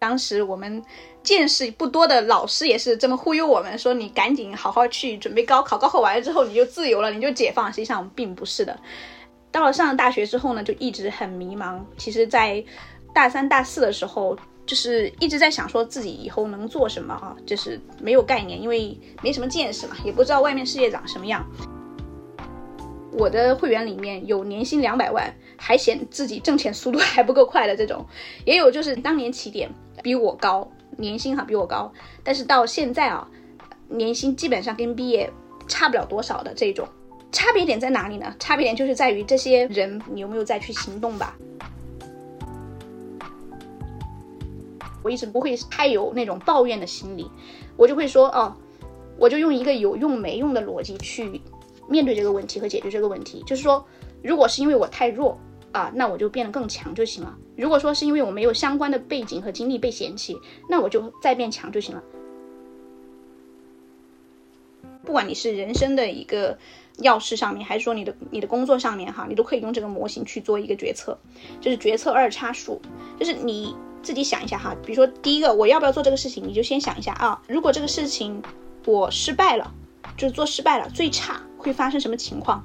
当时我们见识不多的老师也是这么忽悠我们，说你赶紧好好去准备高考，高考完了之后你就自由了，你就解放。实际上并不是的。到了上了大学之后呢，就一直很迷茫。其实，在大三、大四的时候，就是一直在想说自己以后能做什么啊，就是没有概念，因为没什么见识嘛，也不知道外面世界长什么样。我的会员里面有年薪两百万，还嫌自己挣钱速度 还不够快的这种，也有就是当年起点比我高，年薪哈比我高，但是到现在啊，年薪基本上跟毕业差不了多少的这种，差别点在哪里呢？差别点就是在于这些人你有没有再去行动吧。我一直不会太有那种抱怨的心理，我就会说哦，我就用一个有用没用的逻辑去。面对这个问题和解决这个问题，就是说，如果是因为我太弱啊，那我就变得更强就行了。如果说是因为我没有相关的背景和经历被嫌弃，那我就再变强就行了。不管你是人生的一个要事上面，还是说你的你的工作上面哈，你都可以用这个模型去做一个决策，就是决策二叉树，就是你自己想一下哈。比如说第一个，我要不要做这个事情，你就先想一下啊，如果这个事情我失败了，就是做失败了，最差。会发生什么情况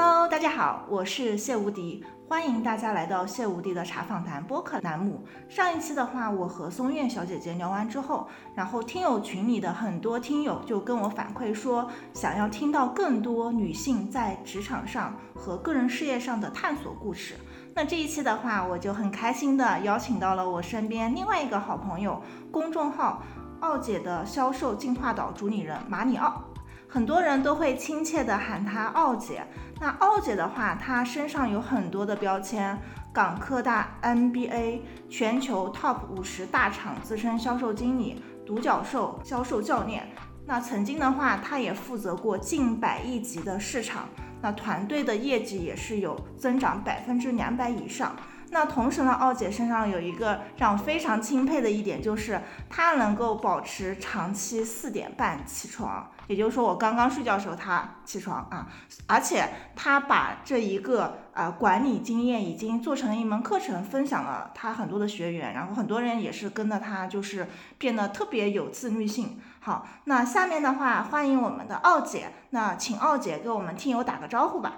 ？Hello，大家好，我是谢无敌，欢迎大家来到谢无敌的茶访谈播客栏目。上一期的话，我和松苑小姐姐聊完之后，然后听友群里的很多听友就跟我反馈说，想要听到更多女性在职场上和个人事业上的探索故事。那这一期的话，我就很开心的邀请到了我身边另外一个好朋友，公众号。奥姐的销售进化岛主理人马里奥，很多人都会亲切的喊她奥姐。那奥姐的话，她身上有很多的标签：港科大 MBA、全球 TOP 五十大厂资深销售经理、独角兽销售教练。那曾经的话，她也负责过近百亿级的市场，那团队的业绩也是有增长百分之两百以上。那同时呢，奥姐身上有一个让我非常钦佩的一点，就是她能够保持长期四点半起床，也就是说我刚刚睡觉的时候她起床啊，而且她把这一个呃管理经验已经做成了一门课程，分享了她很多的学员，然后很多人也是跟着她，就是变得特别有自律性。好，那下面的话欢迎我们的奥姐，那请奥姐给我们听友打个招呼吧。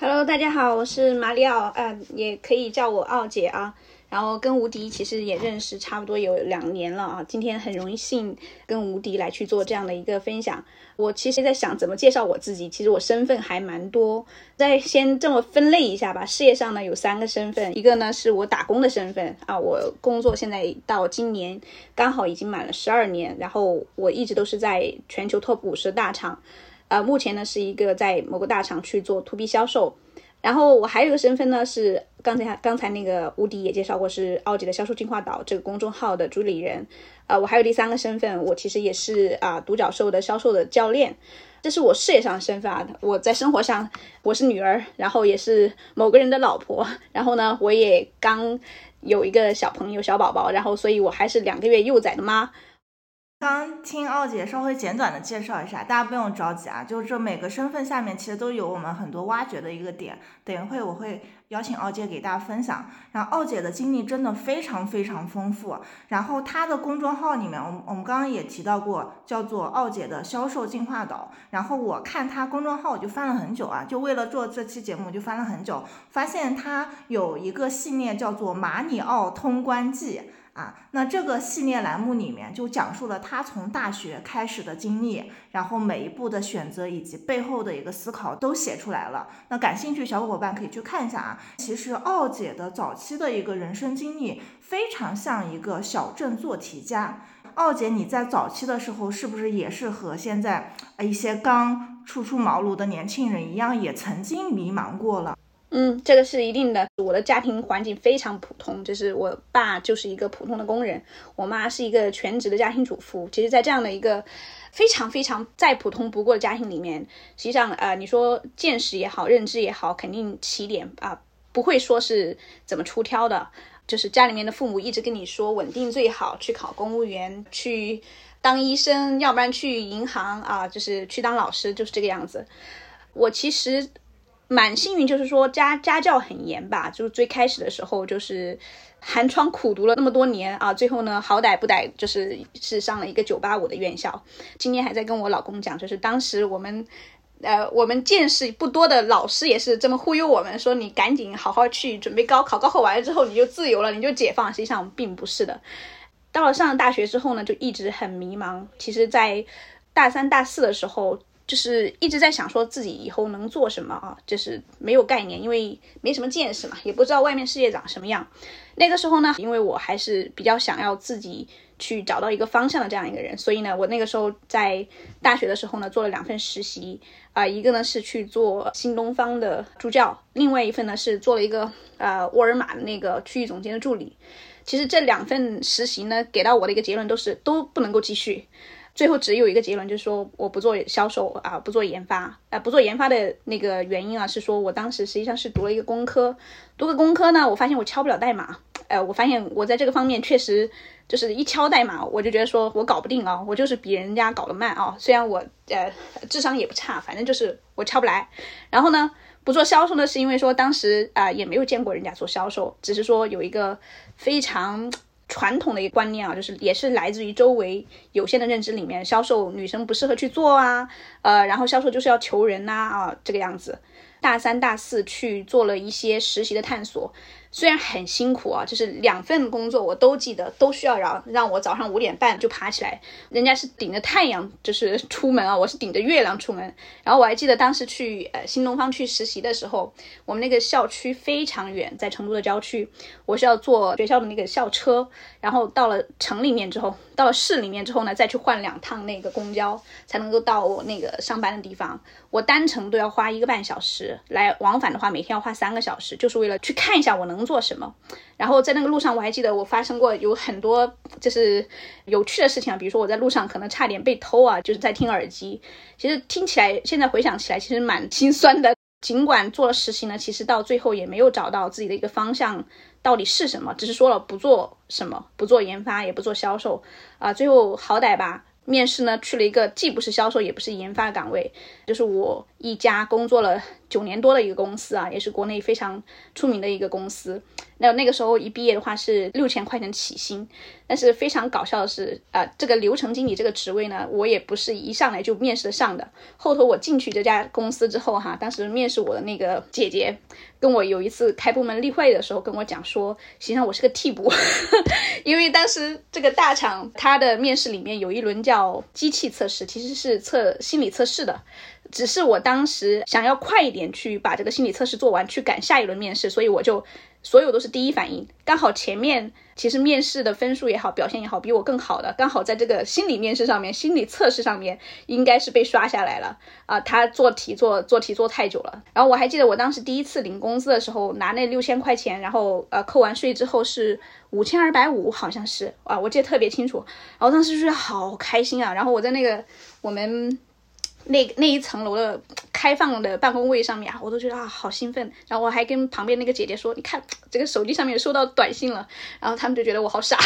Hello，大家好，我是马里奥，呃，也可以叫我奥姐啊。然后跟吴迪其实也认识差不多有两年了啊。今天很荣幸跟吴迪来去做这样的一个分享。我其实在想怎么介绍我自己，其实我身份还蛮多。再先这么分类一下吧。事业上呢有三个身份，一个呢是我打工的身份啊，我工作现在到今年刚好已经满了十二年，然后我一直都是在全球 top 五十大厂。呃，目前呢是一个在某个大厂去做 to B 销售，然后我还有一个身份呢是刚才刚才那个吴迪也介绍过，是奥吉的销售进化岛这个公众号的主理人。呃，我还有第三个身份，我其实也是啊独角兽的销售的教练，这是我事业上的身份啊。我在生活上我是女儿，然后也是某个人的老婆，然后呢我也刚有一个小朋友小宝宝，然后所以我还是两个月幼崽的妈。刚听奥姐稍微简短的介绍一下，大家不用着急啊，就是这每个身份下面其实都有我们很多挖掘的一个点。等一会我会邀请奥姐给大家分享。然后奥姐的经历真的非常非常丰富。然后她的公众号里面，我们我们刚刚也提到过，叫做奥姐的销售进化岛。然后我看她公众号我就翻了很久啊，就为了做这期节目就翻了很久，发现她有一个系列叫做马里奥通关记。啊，那这个系列栏目里面就讲述了他从大学开始的经历，然后每一步的选择以及背后的一个思考都写出来了。那感兴趣小伙伴可以去看一下啊。其实奥姐的早期的一个人生经历非常像一个小镇做题家。奥姐，你在早期的时候是不是也是和现在一些刚初出茅庐的年轻人一样，也曾经迷茫过了？嗯，这个是一定的。我的家庭环境非常普通，就是我爸就是一个普通的工人，我妈是一个全职的家庭主妇。其实，在这样的一个非常非常再普通不过的家庭里面，实际上，呃，你说见识也好，认知也好，肯定起点啊，不会说是怎么出挑的。就是家里面的父母一直跟你说，稳定最好，去考公务员，去当医生，要不然去银行啊，就是去当老师，就是这个样子。我其实。蛮幸运，就是说家家教很严吧，就是最开始的时候就是寒窗苦读了那么多年啊，最后呢好歹不歹就是是上了一个九八五的院校。今天还在跟我老公讲，就是当时我们。呃，我们见识不多的老师也是这么忽悠我们，说你赶紧好好去准备高考，高考完了之后你就自由了，你就解放。实际上并不是的。到了上了大学之后呢，就一直很迷茫。其实，在大三、大四的时候，就是一直在想说自己以后能做什么啊，就是没有概念，因为没什么见识嘛，也不知道外面世界长什么样。那个时候呢，因为我还是比较想要自己。去找到一个方向的这样一个人，所以呢，我那个时候在大学的时候呢，做了两份实习啊，一个呢是去做新东方的助教，另外一份呢是做了一个呃沃尔玛的那个区域总监的助理。其实这两份实习呢，给到我的一个结论都是都不能够继续，最后只有一个结论就是说我不做销售啊，不做研发啊，不做研发的那个原因啊，是说我当时实际上是读了一个工科，读个工科呢，我发现我敲不了代码，呃，我发现我在这个方面确实。就是一敲代码，我就觉得说我搞不定啊，我就是比人家搞得慢啊。虽然我呃智商也不差，反正就是我敲不来。然后呢，不做销售呢，是因为说当时啊也没有见过人家做销售，只是说有一个非常传统的一个观念啊，就是也是来自于周围有限的认知里面，销售女生不适合去做啊，呃，然后销售就是要求人呐啊这个样子。大三、大四去做了一些实习的探索。虽然很辛苦啊，就是两份工作我都记得，都需要让让我早上五点半就爬起来，人家是顶着太阳就是出门啊，我是顶着月亮出门。然后我还记得当时去呃新东方去实习的时候，我们那个校区非常远，在成都的郊区，我是要坐学校的那个校车，然后到了城里面之后，到了市里面之后呢，再去换两趟那个公交，才能够到我那个上班的地方。我单程都要花一个半小时，来往返的话每天要花三个小时，就是为了去看一下我能。能做什么？然后在那个路上，我还记得我发生过有很多就是有趣的事情啊，比如说我在路上可能差点被偷啊，就是在听耳机。其实听起来，现在回想起来，其实蛮心酸的。尽管做了实习呢，其实到最后也没有找到自己的一个方向到底是什么，只是说了不做什么，不做研发，也不做销售啊。最后好歹吧。面试呢，去了一个既不是销售也不是研发岗位，就是我一家工作了九年多的一个公司啊，也是国内非常出名的一个公司。那那个时候一毕业的话是六千块钱起薪，但是非常搞笑的是，啊，这个流程经理这个职位呢，我也不是一上来就面试得上的。后头我进去这家公司之后哈，当时面试我的那个姐姐跟我有一次开部门例会的时候跟我讲说，实际上我是个替补，因为当时这个大厂它的面试里面有一轮叫机器测试，其实是测心理测试的。只是我当时想要快一点去把这个心理测试做完，去赶下一轮面试，所以我就所有都是第一反应。刚好前面其实面试的分数也好，表现也好，比我更好的，刚好在这个心理面试上面、心理测试上面应该是被刷下来了啊。他做题做做题做太久了。然后我还记得我当时第一次领工资的时候，拿那六千块钱，然后呃扣完税之后是五千二百五，好像是啊，我记得特别清楚。然后当时就是好开心啊。然后我在那个我们。那那一层楼的开放的办公位上面啊，我都觉得啊好兴奋。然后我还跟旁边那个姐姐说：“你看这个手机上面收到短信了。”然后他们就觉得我好傻。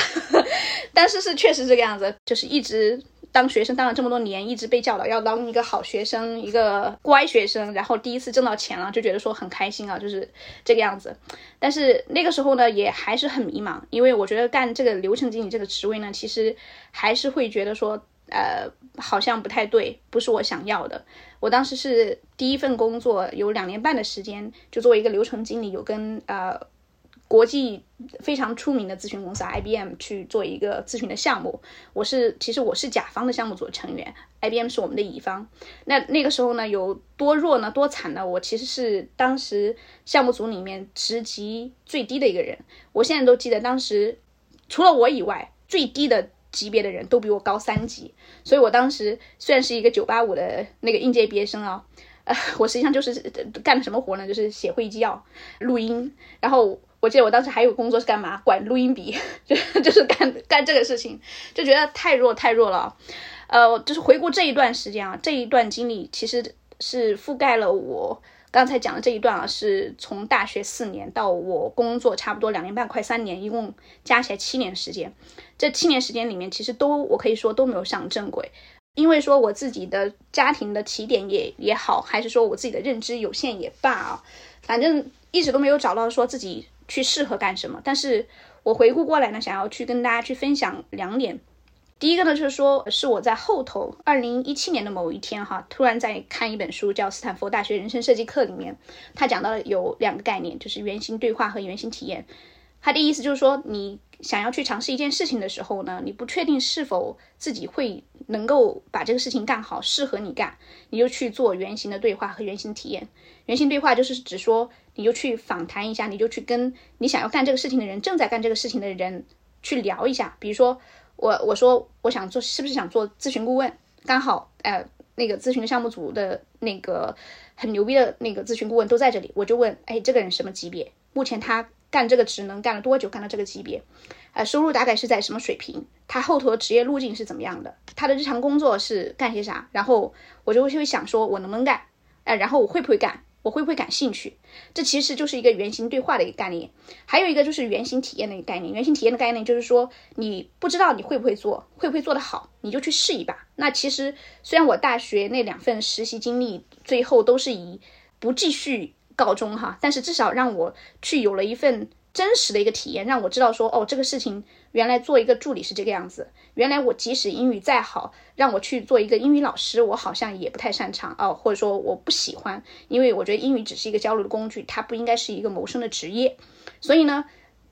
但是是确实这个样子，就是一直当学生当了这么多年，一直被教导要当一个好学生，一个乖学生。然后第一次挣到钱了，就觉得说很开心啊，就是这个样子。但是那个时候呢，也还是很迷茫，因为我觉得干这个流程经理这个职位呢，其实还是会觉得说。呃，好像不太对，不是我想要的。我当时是第一份工作，有两年半的时间，就作为一个流程经理，有跟呃国际非常出名的咨询公司 IBM 去做一个咨询的项目。我是其实我是甲方的项目组成员，IBM 是我们的乙方。那那个时候呢，有多弱呢？多惨呢？我其实是当时项目组里面职级最低的一个人。我现在都记得，当时除了我以外，最低的。级别的人都比我高三级，所以我当时虽然是一个九八五的那个应届毕业生啊，呃，我实际上就是干的什么活呢？就是写会议纪要、录音。然后我记得我当时还有工作是干嘛？管录音笔，就 就是干干这个事情，就觉得太弱太弱了。呃，就是回顾这一段时间啊，这一段经历其实是覆盖了我。刚才讲的这一段啊，是从大学四年到我工作差不多两年半，快三年，一共加起来七年时间。这七年时间里面，其实都我可以说都没有上正轨。因为说我自己的家庭的起点也也好，还是说我自己的认知有限也罢啊，反正一直都没有找到说自己去适合干什么。但是我回顾过来呢，想要去跟大家去分享两点。第一个呢，就是说是我在后头二零一七年的某一天哈，突然在看一本书，叫《斯坦福大学人生设计课》里面，他讲到了有两个概念，就是原型对话和原型体验。他的意思就是说你。想要去尝试一件事情的时候呢，你不确定是否自己会能够把这个事情干好，适合你干，你就去做原型的对话和原型体验。原型对话就是指说，你就去访谈一下，你就去跟你想要干这个事情的人，正在干这个事情的人去聊一下。比如说，我我说我想做，是不是想做咨询顾问？刚好，呃，那个咨询项目组的那个很牛逼的那个咨询顾问都在这里，我就问，哎，这个人什么级别？目前他。干这个职能干了多久？干到这个级别，呃，收入大概是在什么水平？他后头的职业路径是怎么样的？他的日常工作是干些啥？然后我就会会想说，我能不能干？呃，然后我会不会干？我会不会感兴趣？这其实就是一个原型对话的一个概念。还有一个就是原型体验的一个概念。原型体验的概念就是说，你不知道你会不会做，会不会做得好，你就去试一把。那其实虽然我大学那两份实习经历最后都是以不继续。告终哈，但是至少让我去有了一份真实的一个体验，让我知道说，哦，这个事情原来做一个助理是这个样子，原来我即使英语再好，让我去做一个英语老师，我好像也不太擅长哦，或者说我不喜欢，因为我觉得英语只是一个交流的工具，它不应该是一个谋生的职业，所以呢，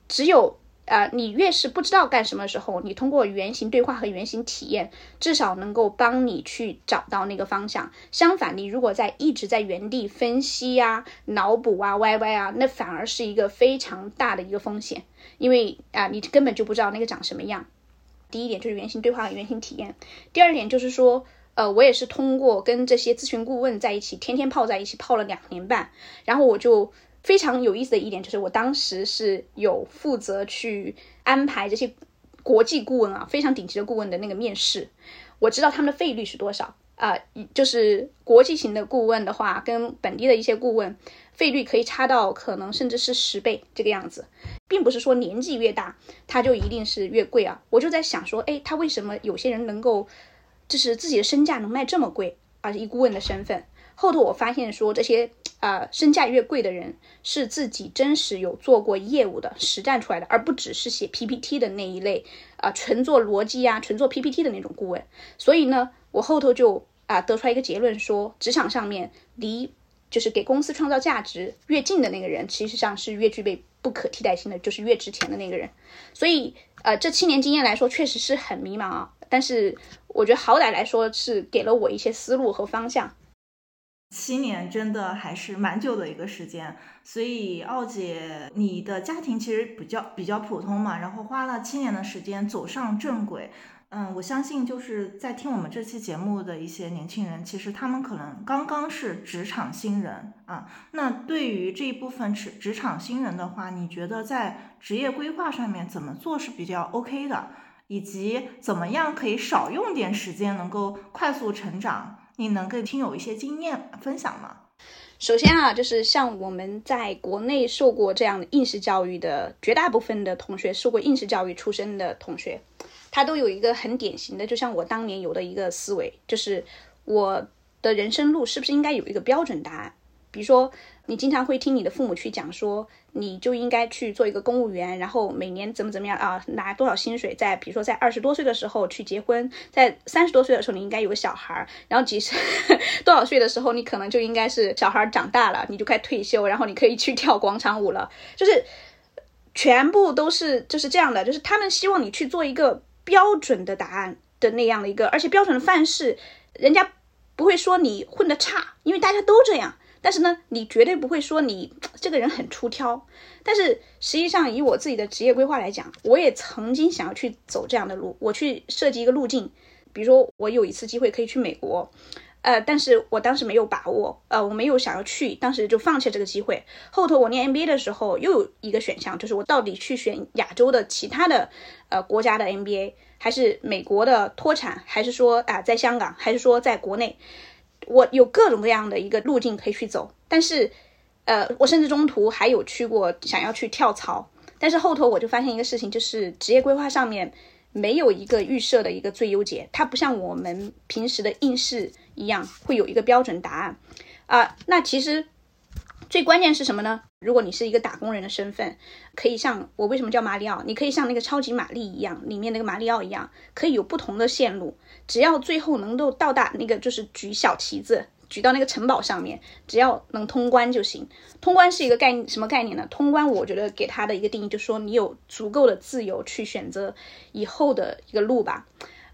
只有。啊，你越是不知道干什么的时候，你通过原型对话和原型体验，至少能够帮你去找到那个方向。相反，你如果在一直在原地分析呀、脑补啊、歪歪啊，那反而是一个非常大的一个风险，因为啊，你根本就不知道那个长什么样。第一点就是原型对话和原型体验。第二点就是说，呃，我也是通过跟这些咨询顾问在一起，天天泡在一起，泡了两年半，然后我就。非常有意思的一点就是，我当时是有负责去安排这些国际顾问啊，非常顶级的顾问的那个面试。我知道他们的费率是多少啊？就是国际型的顾问的话，跟本地的一些顾问费率可以差到可能甚至是十倍这个样子，并不是说年纪越大他就一定是越贵啊。我就在想说，哎，他为什么有些人能够就是自己的身价能卖这么贵啊？一顾问的身份。后头我发现说，这些呃身价越贵的人，是自己真实有做过业务的实战出来的，而不只是写 PPT 的那一类啊，纯做逻辑呀、纯做 PPT 的那种顾问。所以呢，我后头就啊得出来一个结论，说职场上面离就是给公司创造价值越近的那个人，其实上是越具备不可替代性的，就是越值钱的那个人。所以呃，这七年经验来说，确实是很迷茫啊。但是我觉得好歹来说是给了我一些思路和方向。七年真的还是蛮久的一个时间，所以奥姐，你的家庭其实比较比较普通嘛，然后花了七年的时间走上正轨，嗯，我相信就是在听我们这期节目的一些年轻人，其实他们可能刚刚是职场新人啊。那对于这一部分职职场新人的话，你觉得在职业规划上面怎么做是比较 OK 的，以及怎么样可以少用点时间，能够快速成长？你能跟听友一些经验分享吗？首先啊，就是像我们在国内受过这样的应试教育的绝大部分的同学，受过应试教育出身的同学，他都有一个很典型的，就像我当年有的一个思维，就是我的人生路是不是应该有一个标准答案？比如说。你经常会听你的父母去讲说，你就应该去做一个公务员，然后每年怎么怎么样啊，拿多少薪水，在比如说在二十多岁的时候去结婚，在三十多岁的时候你应该有个小孩儿，然后几十 多少岁的时候你可能就应该是小孩长大了，你就该退休，然后你可以去跳广场舞了，就是全部都是就是这样的，就是他们希望你去做一个标准的答案的那样的一个，而且标准的范式，人家不会说你混的差，因为大家都这样。但是呢，你绝对不会说你 这个人很出挑。但是实际上，以我自己的职业规划来讲，我也曾经想要去走这样的路，我去设计一个路径。比如说，我有一次机会可以去美国，呃，但是我当时没有把握，呃，我没有想要去，当时就放弃这个机会。后头我念 MBA 的时候，又有一个选项，就是我到底去选亚洲的其他的呃国家的 MBA，还是美国的脱产，还是说啊在香港，还是说在国内？我有各种各样的一个路径可以去走，但是，呃，我甚至中途还有去过想要去跳槽，但是后头我就发现一个事情，就是职业规划上面没有一个预设的一个最优解，它不像我们平时的应试一样会有一个标准答案啊。那其实最关键是什么呢？如果你是一个打工人的身份，可以像我为什么叫马里奥？你可以像那个超级玛丽一样，里面那个马里奥一样，可以有不同的线路，只要最后能够到达那个就是举小旗子。举到那个城堡上面，只要能通关就行。通关是一个概念什么概念呢？通关，我觉得给他的一个定义就是说，你有足够的自由去选择以后的一个路吧。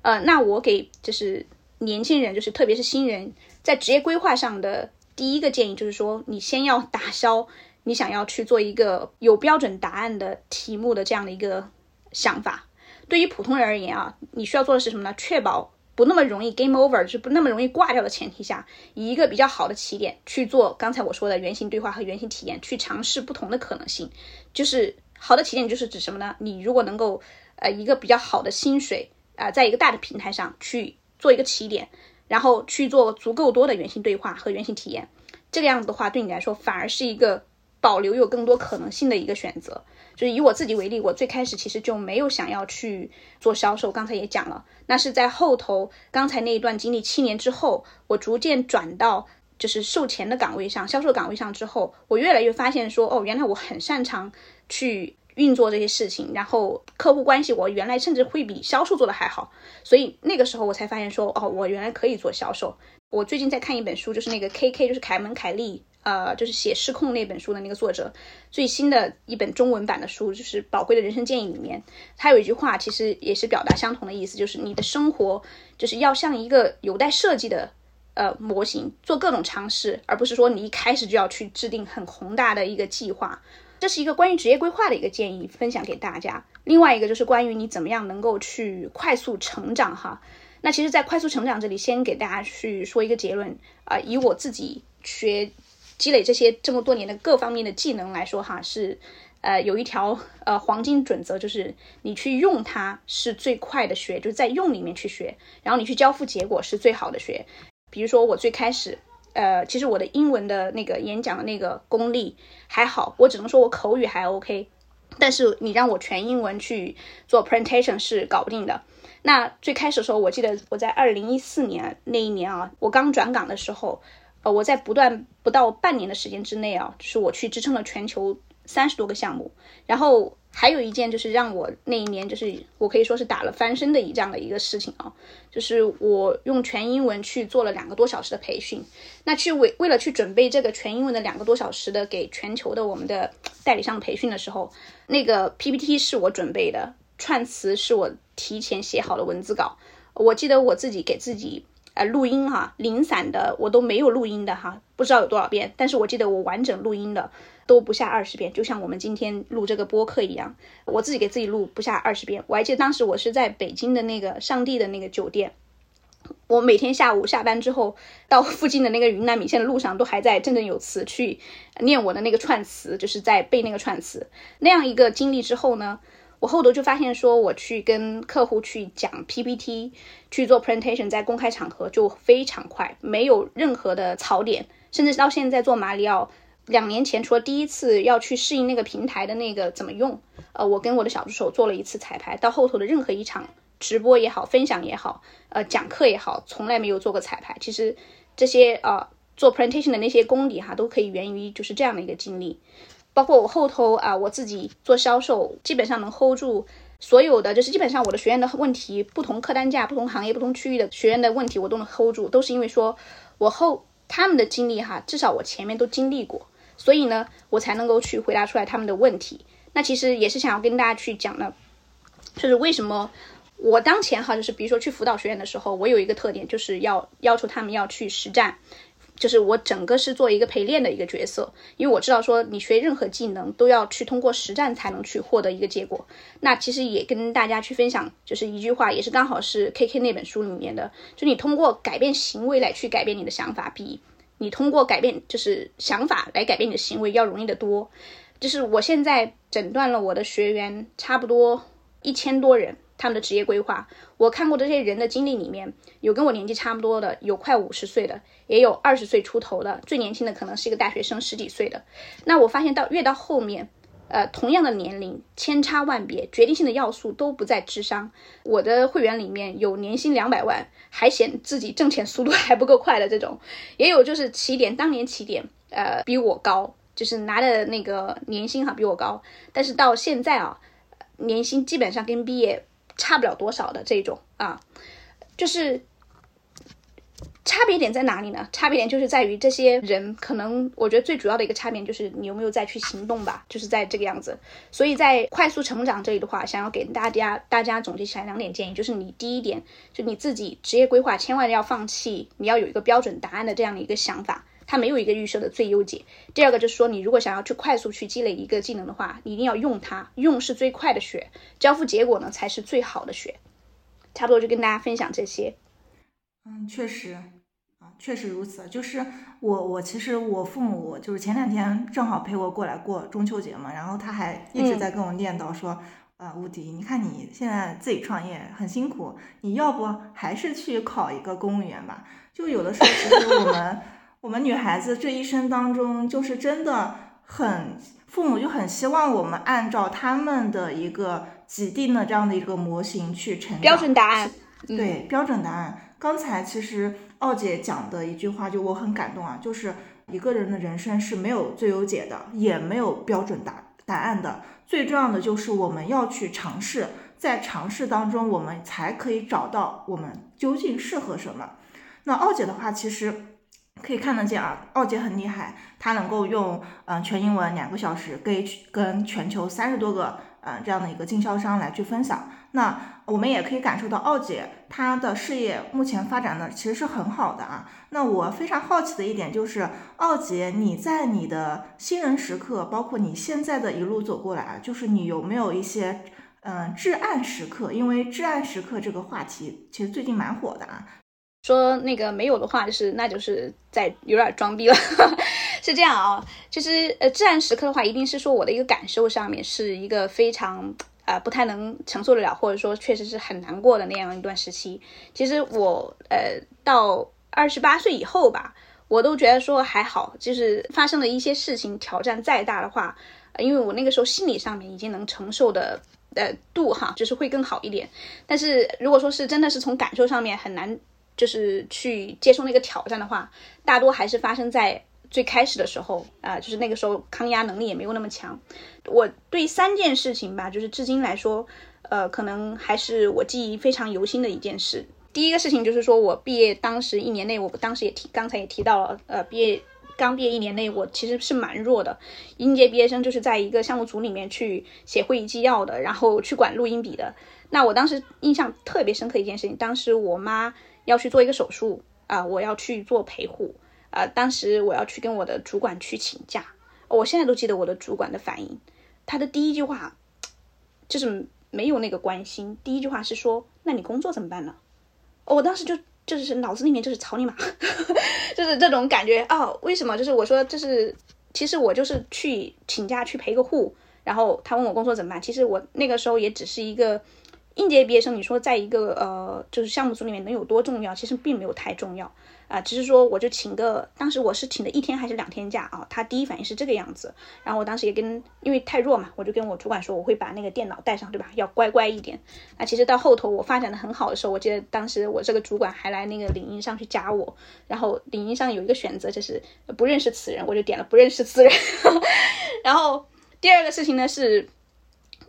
呃，那我给就是年轻人，就是特别是新人，在职业规划上的第一个建议就是说，你先要打消你想要去做一个有标准答案的题目的这样的一个想法。对于普通人而言啊，你需要做的是什么呢？确保。不那么容易 game over，就是不那么容易挂掉的前提下，以一个比较好的起点去做刚才我说的原型对话和原型体验，去尝试不同的可能性。就是好的起点就是指什么呢？你如果能够呃一个比较好的薪水啊，在一个大的平台上去做一个起点，然后去做足够多的原型对话和原型体验，这个样子的话，对你来说反而是一个保留有更多可能性的一个选择。就是以我自己为例，我最开始其实就没有想要去做销售。刚才也讲了，那是在后头刚才那一段经历七年之后，我逐渐转到就是售前的岗位上、销售岗位上之后，我越来越发现说，哦，原来我很擅长去运作这些事情，然后客户关系我原来甚至会比销售做的还好。所以那个时候我才发现说，哦，我原来可以做销售。我最近在看一本书，就是那个 K K，就是凯门凯利。呃，就是写《失控》那本书的那个作者，最新的一本中文版的书，就是《宝贵的人生建议》里面，他有一句话，其实也是表达相同的意思，就是你的生活就是要像一个有待设计的呃模型，做各种尝试，而不是说你一开始就要去制定很宏大的一个计划。这是一个关于职业规划的一个建议，分享给大家。另外一个就是关于你怎么样能够去快速成长哈。那其实，在快速成长这里，先给大家去说一个结论啊，以我自己学。积累这些这么多年的各方面的技能来说，哈，是，呃，有一条呃黄金准则，就是你去用它是最快的学，就是在用里面去学，然后你去交付结果是最好的学。比如说我最开始，呃，其实我的英文的那个演讲的那个功力还好，我只能说我口语还 OK，但是你让我全英文去做 presentation 是搞不定的。那最开始的时候，我记得我在二零一四年那一年啊，我刚转岗的时候。呃，我在不断不到半年的时间之内啊，就是我去支撑了全球三十多个项目，然后还有一件就是让我那一年就是我可以说是打了翻身的一这样的一个事情啊，就是我用全英文去做了两个多小时的培训，那去为为了去准备这个全英文的两个多小时的给全球的我们的代理商培训的时候，那个 PPT 是我准备的，串词是我提前写好的文字稿，我记得我自己给自己。呃，录音哈，零散的我都没有录音的哈，不知道有多少遍，但是我记得我完整录音的都不下二十遍，就像我们今天录这个播客一样，我自己给自己录不下二十遍。我还记得当时我是在北京的那个上帝的那个酒店，我每天下午下班之后到附近的那个云南米线的路上，都还在振振有词去念我的那个串词，就是在背那个串词。那样一个经历之后呢？我后头就发现，说我去跟客户去讲 PPT，去做 presentation，在公开场合就非常快，没有任何的槽点，甚至到现在做马里奥，两年前除了第一次要去适应那个平台的那个怎么用，呃，我跟我的小助手做了一次彩排，到后头的任何一场直播也好，分享也好，呃，讲课也好，从来没有做过彩排。其实这些呃做 presentation 的那些功底哈，都可以源于就是这样的一个经历。包括我后头啊，我自己做销售，基本上能 hold 住所有的，就是基本上我的学员的问题，不同客单价、不同行业、不同区域的学员的问题，我都能 hold 住，都是因为说我后他们的经历哈，至少我前面都经历过，所以呢，我才能够去回答出来他们的问题。那其实也是想要跟大家去讲的，就是为什么我当前哈，就是比如说去辅导学员的时候，我有一个特点，就是要要求他们要去实战。就是我整个是做一个陪练的一个角色，因为我知道说你学任何技能都要去通过实战才能去获得一个结果。那其实也跟大家去分享，就是一句话，也是刚好是 K K 那本书里面的，就你通过改变行为来去改变你的想法，比你通过改变就是想法来改变你的行为要容易得多。就是我现在诊断了我的学员差不多一千多人。他们的职业规划，我看过这些人的经历里面，有跟我年纪差不多的，有快五十岁的，也有二十岁出头的，最年轻的可能是一个大学生，十几岁的。那我发现到越到后面，呃，同样的年龄，千差万别，决定性的要素都不在智商。我的会员里面有年薪两百万，还嫌自己挣钱速度 还不够快的这种，也有就是起点当年起点，呃，比我高，就是拿的那个年薪哈比我高，但是到现在啊，年薪基本上跟毕业差不了多少的这种啊，就是。差别点在哪里呢？差别点就是在于这些人，可能我觉得最主要的一个差别就是你有没有再去行动吧，就是在这个样子。所以在快速成长这里的话，想要给大家大家总结起来两点建议，就是你第一点，就你自己职业规划千万要放弃，你要有一个标准答案的这样的一个想法，它没有一个预设的最优解。第二个就是说，你如果想要去快速去积累一个技能的话，你一定要用它，用是最快的学，交付结果呢才是最好的学。差不多就跟大家分享这些。嗯，确实。啊确实如此，就是我我其实我父母就是前两天正好陪我过来过中秋节嘛，然后他还一直在跟我念叨说，啊，吴迪，你看你现在自己创业很辛苦，你要不还是去考一个公务员吧？就有的时候，其实我们我们女孩子这一生当中，就是真的很父母就很希望我们按照他们的一个既定的这样的一个模型去成长，标准答案，对标准答案。刚才其实。奥姐讲的一句话，就我很感动啊，就是一个人的人生是没有最优解的，也没有标准答答案的。最重要的就是我们要去尝试，在尝试当中，我们才可以找到我们究竟适合什么。那奥姐的话，其实可以看得见啊，奥姐很厉害，她能够用嗯全英文两个小时，跟跟全球三十多个。嗯，这样的一个经销商来去分享，那我们也可以感受到奥姐她的事业目前发展的其实是很好的啊。那我非常好奇的一点就是，奥姐你在你的新人时刻，包括你现在的一路走过来，就是你有没有一些嗯至暗时刻？因为至暗时刻这个话题其实最近蛮火的啊。说那个没有的话，就是那就是在有点装逼了，是这样啊。其实呃，至暗时刻的话，一定是说我的一个感受上面是一个非常呃不太能承受得了，或者说确实是很难过的那样一段时期。其实我呃到二十八岁以后吧，我都觉得说还好，就是发生了一些事情，挑战再大的话，因为我那个时候心理上面已经能承受的呃度哈，就是会更好一点。但是如果说是真的是从感受上面很难。就是去接受那个挑战的话，大多还是发生在最开始的时候啊，就是那个时候抗压能力也没有那么强。我对三件事情吧，就是至今来说，呃，可能还是我记忆非常犹新的一件事。第一个事情就是说我毕业当时一年内，我当时也提，刚才也提到了，呃，毕业刚毕业一年内，我其实是蛮弱的。应届毕业生就是在一个项目组里面去写会议纪要的，然后去管录音笔的。那我当时印象特别深刻一件事情，当时我妈。要去做一个手术啊，我要去做陪护啊。当时我要去跟我的主管去请假，我现在都记得我的主管的反应。他的第一句话就是没有那个关心，第一句话是说：“那你工作怎么办呢？”我当时就就是脑子里面就是草泥马，就是这种感觉哦。为什么？就是我说这是其实我就是去请假去陪个护，然后他问我工作怎么办，其实我那个时候也只是一个。应届毕业生，你说在一个呃，就是项目组里面能有多重要？其实并没有太重要啊，只是说我就请个，当时我是请的一天还是两天假啊？他第一反应是这个样子，然后我当时也跟，因为太弱嘛，我就跟我主管说，我会把那个电脑带上，对吧？要乖乖一点。那其实到后头我发展的很好的时候，我记得当时我这个主管还来那个领英上去加我，然后领英上有一个选择就是不认识此人，我就点了不认识此人。然后第二个事情呢是。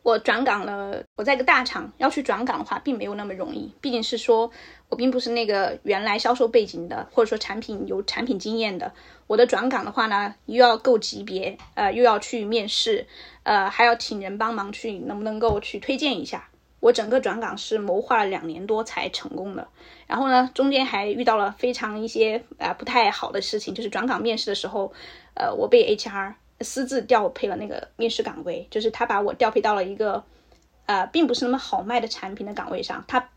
我转岗了，我在一个大厂要去转岗的话，并没有那么容易。毕竟是说我并不是那个原来销售背景的，或者说产品有产品经验的。我的转岗的话呢，又要够级别，呃，又要去面试，呃，还要请人帮忙去，能不能够去推荐一下？我整个转岗是谋划了两年多才成功的。然后呢，中间还遇到了非常一些啊不太好的事情，就是转岗面试的时候，呃，我被 HR。私自调配了那个面试岗位，就是他把我调配到了一个，呃，并不是那么好卖的产品的岗位上。他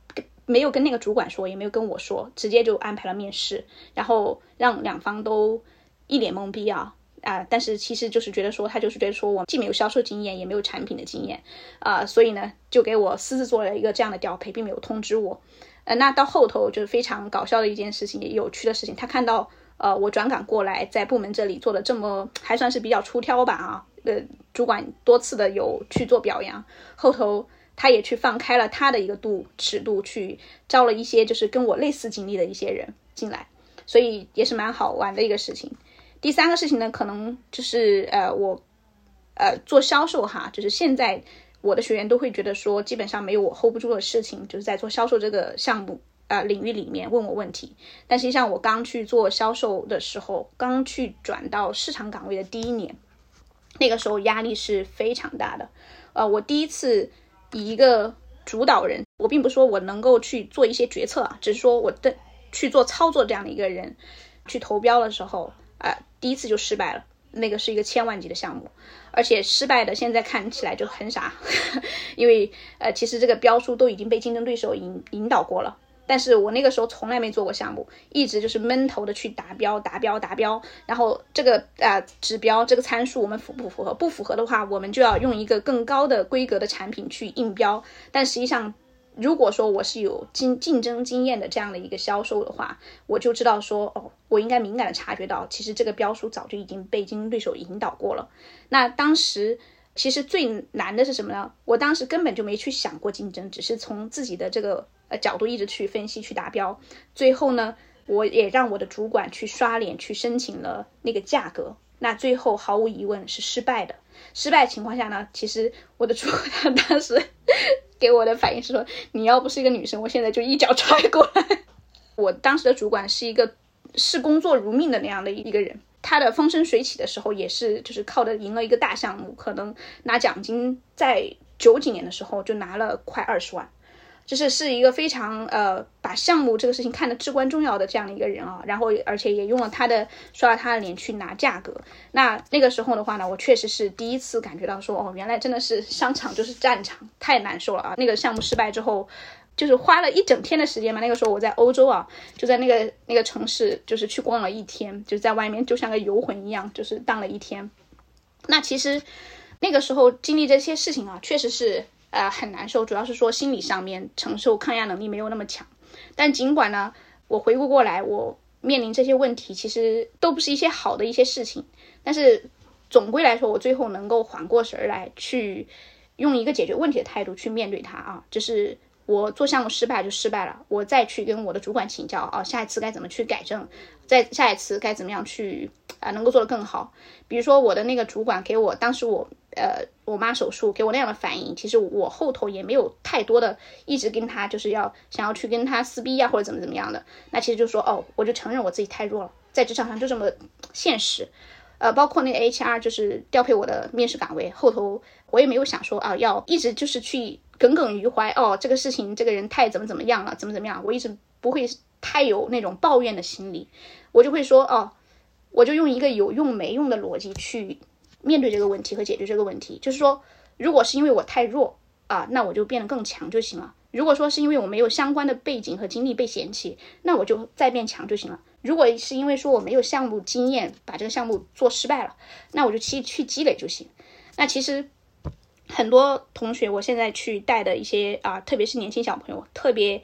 没有跟那个主管说，也没有跟我说，直接就安排了面试，然后让两方都一脸懵逼啊啊！但是其实就是觉得说，他就是觉得说我既没有销售经验，也没有产品的经验啊，所以呢，就给我私自做了一个这样的调配，并没有通知我。呃，那到后头就是非常搞笑的一件事情，有趣的事情，他看到。呃，我转岗过来，在部门这里做的这么还算是比较出挑吧啊，呃主管多次的有去做表扬，后头他也去放开了他的一个度尺度，去招了一些就是跟我类似经历的一些人进来，所以也是蛮好玩的一个事情。第三个事情呢，可能就是呃我呃做销售哈，就是现在我的学员都会觉得说，基本上没有我 hold 不住的事情，就是在做销售这个项目。呃，领域里面问我问题，但实际上我刚去做销售的时候，刚去转到市场岗位的第一年，那个时候压力是非常大的。呃，我第一次以一个主导人，我并不说我能够去做一些决策啊，只是说我的去做操作这样的一个人去投标的时候，啊，第一次就失败了。那个是一个千万级的项目，而且失败的现在看起来就很傻，因为呃，其实这个标书都已经被竞争对手引引导过了。但是我那个时候从来没做过项目，一直就是闷头的去达标、达标、达标。然后这个啊指标、这个参数我们符不符合？不符合的话，我们就要用一个更高的规格的产品去应标。但实际上，如果说我是有竞竞争经验的这样的一个销售的话，我就知道说，哦，我应该敏感的察觉到，其实这个标书早就已经被竞争对手引导过了。那当时其实最难的是什么呢？我当时根本就没去想过竞争，只是从自己的这个。呃，角度一直去分析去达标，最后呢，我也让我的主管去刷脸去申请了那个价格，那最后毫无疑问是失败的。失败情况下呢，其实我的主管当时 给我的反应是说，你要不是一个女生，我现在就一脚踹过来。我当时的主管是一个视工作如命的那样的一个人，他的风生水起的时候也是就是靠着赢了一个大项目，可能拿奖金在九几年的时候就拿了快二十万。就是是一个非常呃把项目这个事情看得至关重要的这样的一个人啊，然后而且也用了他的刷了他的脸去拿价格。那那个时候的话呢，我确实是第一次感觉到说，哦，原来真的是商场就是战场，太难受了啊！那个项目失败之后，就是花了一整天的时间嘛。那个时候我在欧洲啊，就在那个那个城市，就是去逛了一天，就在外面就像个游魂一样，就是荡了一天。那其实那个时候经历这些事情啊，确实是。呃，很难受，主要是说心理上面承受抗压能力没有那么强。但尽管呢，我回顾过来，我面临这些问题，其实都不是一些好的一些事情。但是总归来说，我最后能够缓过神儿来，去用一个解决问题的态度去面对它啊，这是我做项目失败就失败了，我再去跟我的主管请教啊，下一次该怎么去改正，再下一次该怎么样去啊，能够做得更好。比如说我的那个主管给我当时我。呃，我妈手术给我那样的反应，其实我后头也没有太多的一直跟他就是要想要去跟他撕逼呀，或者怎么怎么样的。那其实就说哦，我就承认我自己太弱了，在职场上就这么现实。呃，包括那个 HR 就是调配我的面试岗位，后头我也没有想说啊，要一直就是去耿耿于怀哦，这个事情这个人太怎么怎么样了，怎么怎么样，我一直不会太有那种抱怨的心理，我就会说哦，我就用一个有用没用的逻辑去。面对这个问题和解决这个问题，就是说，如果是因为我太弱啊，那我就变得更强就行了。如果说是因为我没有相关的背景和经历被嫌弃，那我就再变强就行了。如果是因为说我没有项目经验，把这个项目做失败了，那我就去去积累就行。那其实很多同学，我现在去带的一些啊，特别是年轻小朋友，特别。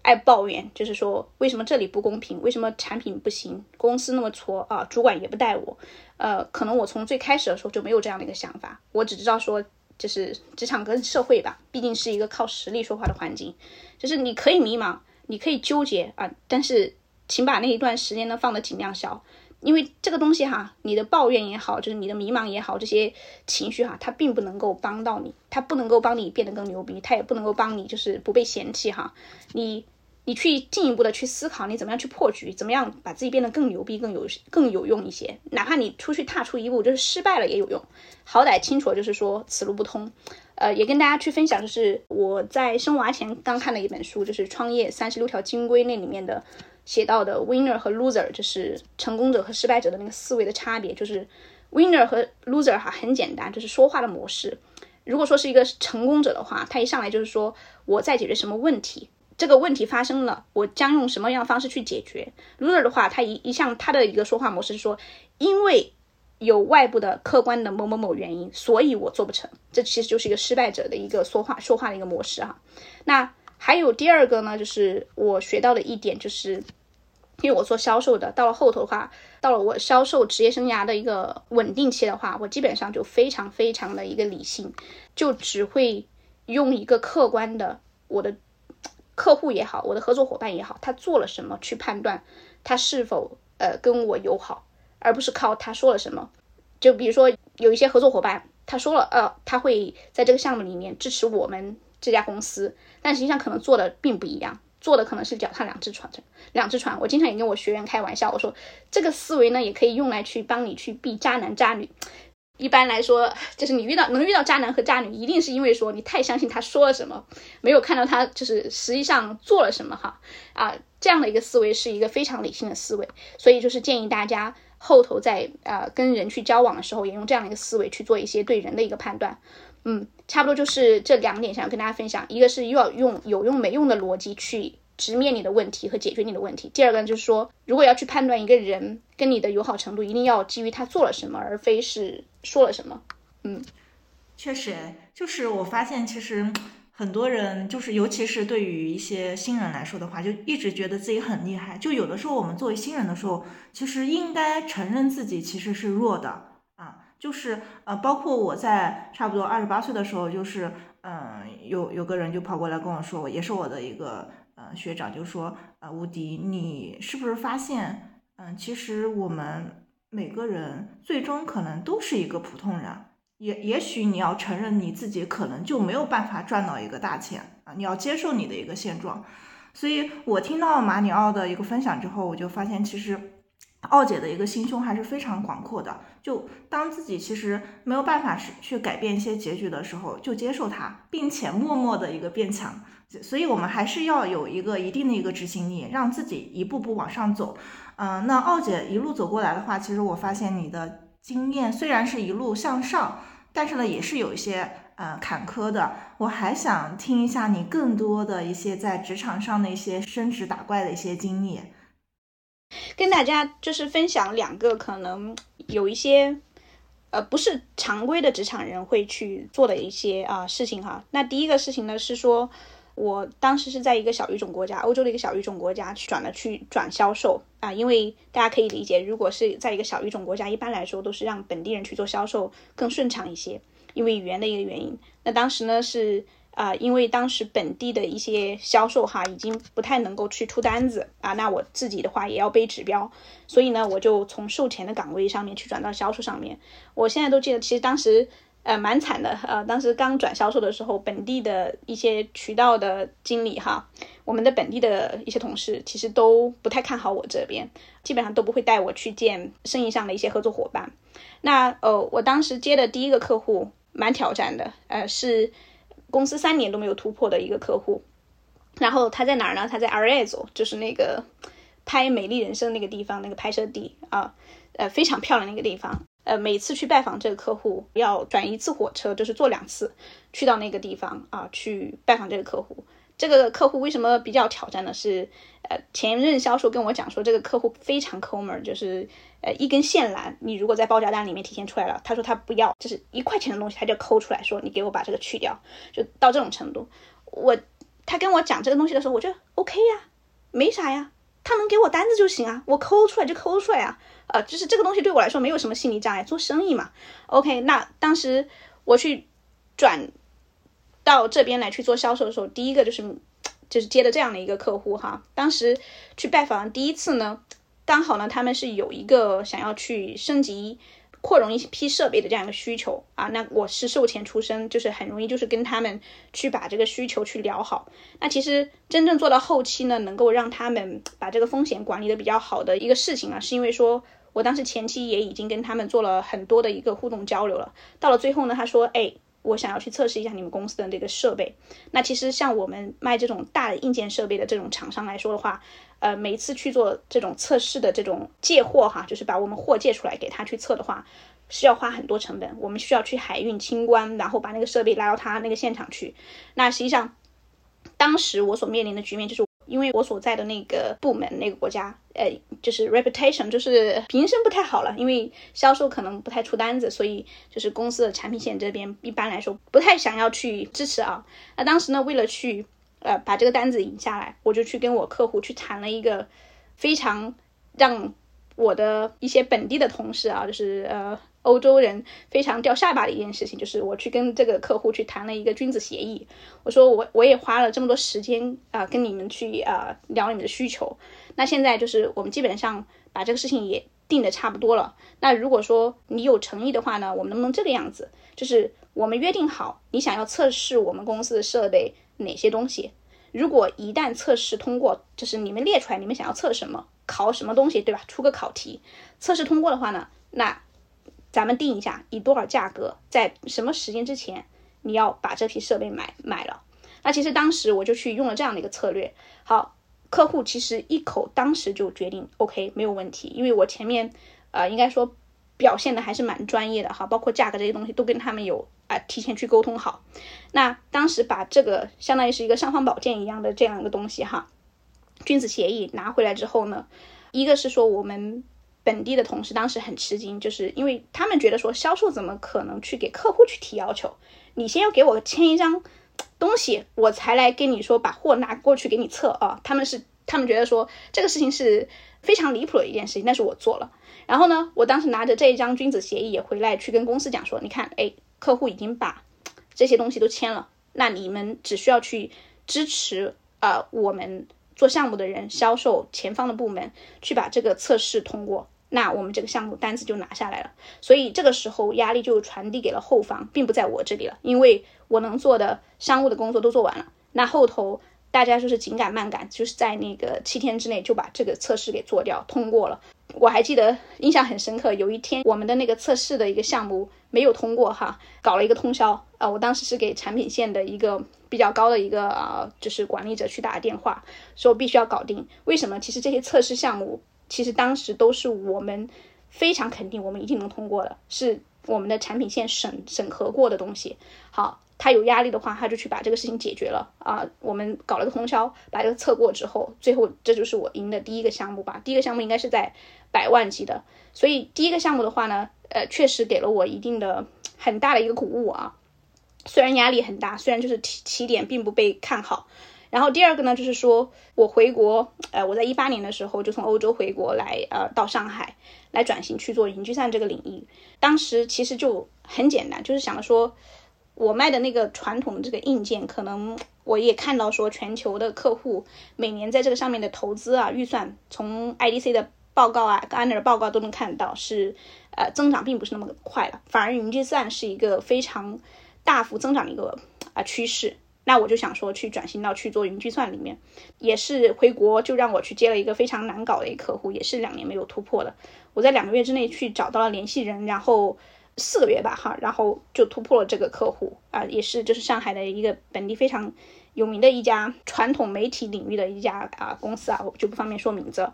爱抱怨，就是说为什么这里不公平？为什么产品不行？公司那么挫啊，主管也不带我。呃，可能我从最开始的时候就没有这样的一个想法，我只知道说，就是职场跟社会吧，毕竟是一个靠实力说话的环境。就是你可以迷茫，你可以纠结啊，但是请把那一段时间呢放的尽量小，因为这个东西哈，你的抱怨也好，就是你的迷茫也好，这些情绪哈，它并不能够帮到你，它不能够帮你变得更牛逼，它也不能够帮你就是不被嫌弃哈，你。你去进一步的去思考，你怎么样去破局，怎么样把自己变得更牛逼、更有更有用一些。哪怕你出去踏出一步，就是失败了也有用，好歹清楚就是说此路不通。呃，也跟大家去分享，就是我在生娃前刚看了一本书，就是《创业三十六条金规》那里面的写到的 winner 和 loser，就是成功者和失败者的那个思维的差别。就是 winner 和 loser 哈很简单，就是说话的模式。如果说是一个成功者的话，他一上来就是说我在解决什么问题。这个问题发生了，我将用什么样的方式去解决？Loser 的话，他一一向他的一个说话模式是说，因为有外部的客观的某某某原因，所以我做不成。这其实就是一个失败者的一个说话说话的一个模式哈。那还有第二个呢，就是我学到的一点就是，因为我做销售的，到了后头的话，到了我销售职业生涯的一个稳定期的话，我基本上就非常非常的一个理性，就只会用一个客观的我的客户也好，我的合作伙伴也好，他做了什么去判断他是否呃跟我友好，而不是靠他说了什么。就比如说有一些合作伙伴，他说了呃他会在这个项目里面支持我们这家公司，但实际上可能做的并不一样。做的可能是脚踏两只船，两只船。我经常也跟我学员开玩笑，我说这个思维呢，也可以用来去帮你去避渣男渣女。一般来说，就是你遇到能遇到渣男和渣女，一定是因为说你太相信他说了什么，没有看到他就是实际上做了什么哈啊，这样的一个思维是一个非常理性的思维。所以就是建议大家后头在呃跟人去交往的时候，也用这样的一个思维去做一些对人的一个判断。嗯，差不多就是这两点想要跟大家分享，一个是又要用有用没用的逻辑去直面你的问题和解决你的问题，第二个就是说，如果要去判断一个人跟你的友好程度，一定要基于他做了什么，而非是说了什么。嗯，确实，就是我发现其实很多人就是，尤其是对于一些新人来说的话，就一直觉得自己很厉害。就有的时候我们作为新人的时候，其实应该承认自己其实是弱的。就是呃，包括我在差不多二十八岁的时候，就是嗯，有有个人就跑过来跟我说，也是我的一个呃学长，就说呃，吴迪，你是不是发现，嗯，其实我们每个人最终可能都是一个普通人，也也许你要承认你自己可能就没有办法赚到一个大钱啊，你要接受你的一个现状。所以我听到马里奥的一个分享之后，我就发现其实。奥姐的一个心胸还是非常广阔的，就当自己其实没有办法是去改变一些结局的时候，就接受它，并且默默的一个变强。所以，我们还是要有一个一定的一个执行力，让自己一步步往上走。嗯，那奥姐一路走过来的话，其实我发现你的经验虽然是一路向上，但是呢，也是有一些呃坎坷的。我还想听一下你更多的一些在职场上的一些升职打怪的一些经历。跟大家就是分享两个可能有一些，呃，不是常规的职场人会去做的一些啊事情哈。那第一个事情呢是说，我当时是在一个小语种国家，欧洲的一个小语种国家去转了去转销售啊，因为大家可以理解，如果是在一个小语种国家，一般来说都是让本地人去做销售更顺畅一些，因为语言的一个原因。那当时呢是。啊，因为当时本地的一些销售哈，已经不太能够去出单子啊，那我自己的话也要背指标，所以呢，我就从售前的岗位上面去转到销售上面。我现在都记得，其实当时呃蛮惨的，呃，当时刚转销售的时候，本地的一些渠道的经理哈，我们的本地的一些同事其实都不太看好我这边，基本上都不会带我去见生意上的一些合作伙伴。那呃，我当时接的第一个客户蛮挑战的，呃是。公司三年都没有突破的一个客户，然后他在哪儿呢？他在 a r e z 就是那个拍《美丽人生》那个地方，那个拍摄地啊，呃，非常漂亮那个地方。呃，每次去拜访这个客户，要转一次火车，就是坐两次去到那个地方啊，去拜访这个客户。这个客户为什么比较挑战呢？是呃，前任销售跟我讲说，这个客户非常抠门，就是呃，一根线缆，你如果在报价单里面体现出来了，他说他不要，就是一块钱的东西，他就抠出来说，你给我把这个去掉，就到这种程度。我他跟我讲这个东西的时候，我觉得 OK 呀，没啥呀，他能给我单子就行啊，我抠出来就抠出来啊，呃，就是这个东西对我来说没有什么心理障碍，做生意嘛，OK。那当时我去转。到这边来去做销售的时候，第一个就是就是接的这样的一个客户哈。当时去拜访第一次呢，刚好呢他们是有一个想要去升级扩容一批设备的这样一个需求啊。那我是售前出身，就是很容易就是跟他们去把这个需求去聊好。那其实真正做到后期呢，能够让他们把这个风险管理的比较好的一个事情啊，是因为说我当时前期也已经跟他们做了很多的一个互动交流了。到了最后呢，他说哎。我想要去测试一下你们公司的这个设备。那其实像我们卖这种大的硬件设备的这种厂商来说的话，呃，每一次去做这种测试的这种借货哈，就是把我们货借出来给他去测的话，是要花很多成本。我们需要去海运清关，然后把那个设备拉到他那个现场去。那实际上，当时我所面临的局面就是。因为我所在的那个部门、那个国家，呃，就是 reputation，就是名声不太好了。因为销售可能不太出单子，所以就是公司的产品线这边一般来说不太想要去支持啊。那当时呢，为了去呃把这个单子引下来，我就去跟我客户去谈了一个非常让我的一些本地的同事啊，就是呃欧洲人非常掉下巴的一件事情，就是我去跟这个客户去谈了一个君子协议。我说我我也花了这么多时间啊，跟你们去啊聊你们的需求。那现在就是我们基本上把这个事情也定的差不多了。那如果说你有诚意的话呢，我们能不能这个样子？就是我们约定好，你想要测试我们公司的设备哪些东西？如果一旦测试通过，就是你们列出来你们想要测什么，考什么东西，对吧？出个考题，测试通过的话呢，那咱们定一下以多少价格，在什么时间之前你要把这批设备买买了。那其实当时我就去用了这样的一个策略。好，客户其实一口当时就决定 OK 没有问题，因为我前面呃应该说表现的还是蛮专业的哈，包括价格这些东西都跟他们有。啊，提前去沟通好。那当时把这个相当于是一个尚方宝剑一样的这样一个东西哈，君子协议拿回来之后呢，一个是说我们本地的同事当时很吃惊，就是因为他们觉得说销售怎么可能去给客户去提要求？你先要给我签一张东西，我才来跟你说把货拿过去给你测啊。他们是他们觉得说这个事情是非常离谱的一件事情，但是我做了。然后呢，我当时拿着这一张君子协议也回来去跟公司讲说，你看，哎。客户已经把这些东西都签了，那你们只需要去支持啊，我们做项目的人、销售前方的部门去把这个测试通过，那我们这个项目单子就拿下来了。所以这个时候压力就传递给了后方，并不在我这里了，因为我能做的商务的工作都做完了。那后头大家就是紧赶慢赶，就是在那个七天之内就把这个测试给做掉，通过了。我还记得印象很深刻，有一天我们的那个测试的一个项目没有通过哈，搞了一个通宵啊。我当时是给产品线的一个比较高的一个啊，就是管理者去打电话，说必须要搞定。为什么？其实这些测试项目其实当时都是我们非常肯定我们一定能通过的，是我们的产品线审审核过的东西。好。他有压力的话，他就去把这个事情解决了啊。我们搞了个通宵，把这个测过之后，最后这就是我赢的第一个项目吧。第一个项目应该是在百万级的，所以第一个项目的话呢，呃，确实给了我一定的很大的一个鼓舞啊。虽然压力很大，虽然就是起起点并不被看好。然后第二个呢，就是说我回国，呃，我在一八年的时候就从欧洲回国来，呃，到上海来转型去做云计算这个领域。当时其实就很简单，就是想说。我卖的那个传统的这个硬件，可能我也看到说，全球的客户每年在这个上面的投资啊，预算从 IDC 的报告啊、安 r 报告都能看到，是呃增长并不是那么快了，反而云计算是一个非常大幅增长的一个啊趋势。那我就想说，去转型到去做云计算里面，也是回国就让我去接了一个非常难搞的一个客户，也是两年没有突破的。我在两个月之内去找到了联系人，然后。四个月吧，哈，然后就突破了这个客户啊，也是就是上海的一个本地非常有名的一家传统媒体领域的一家啊公司啊，我就不方便说名字。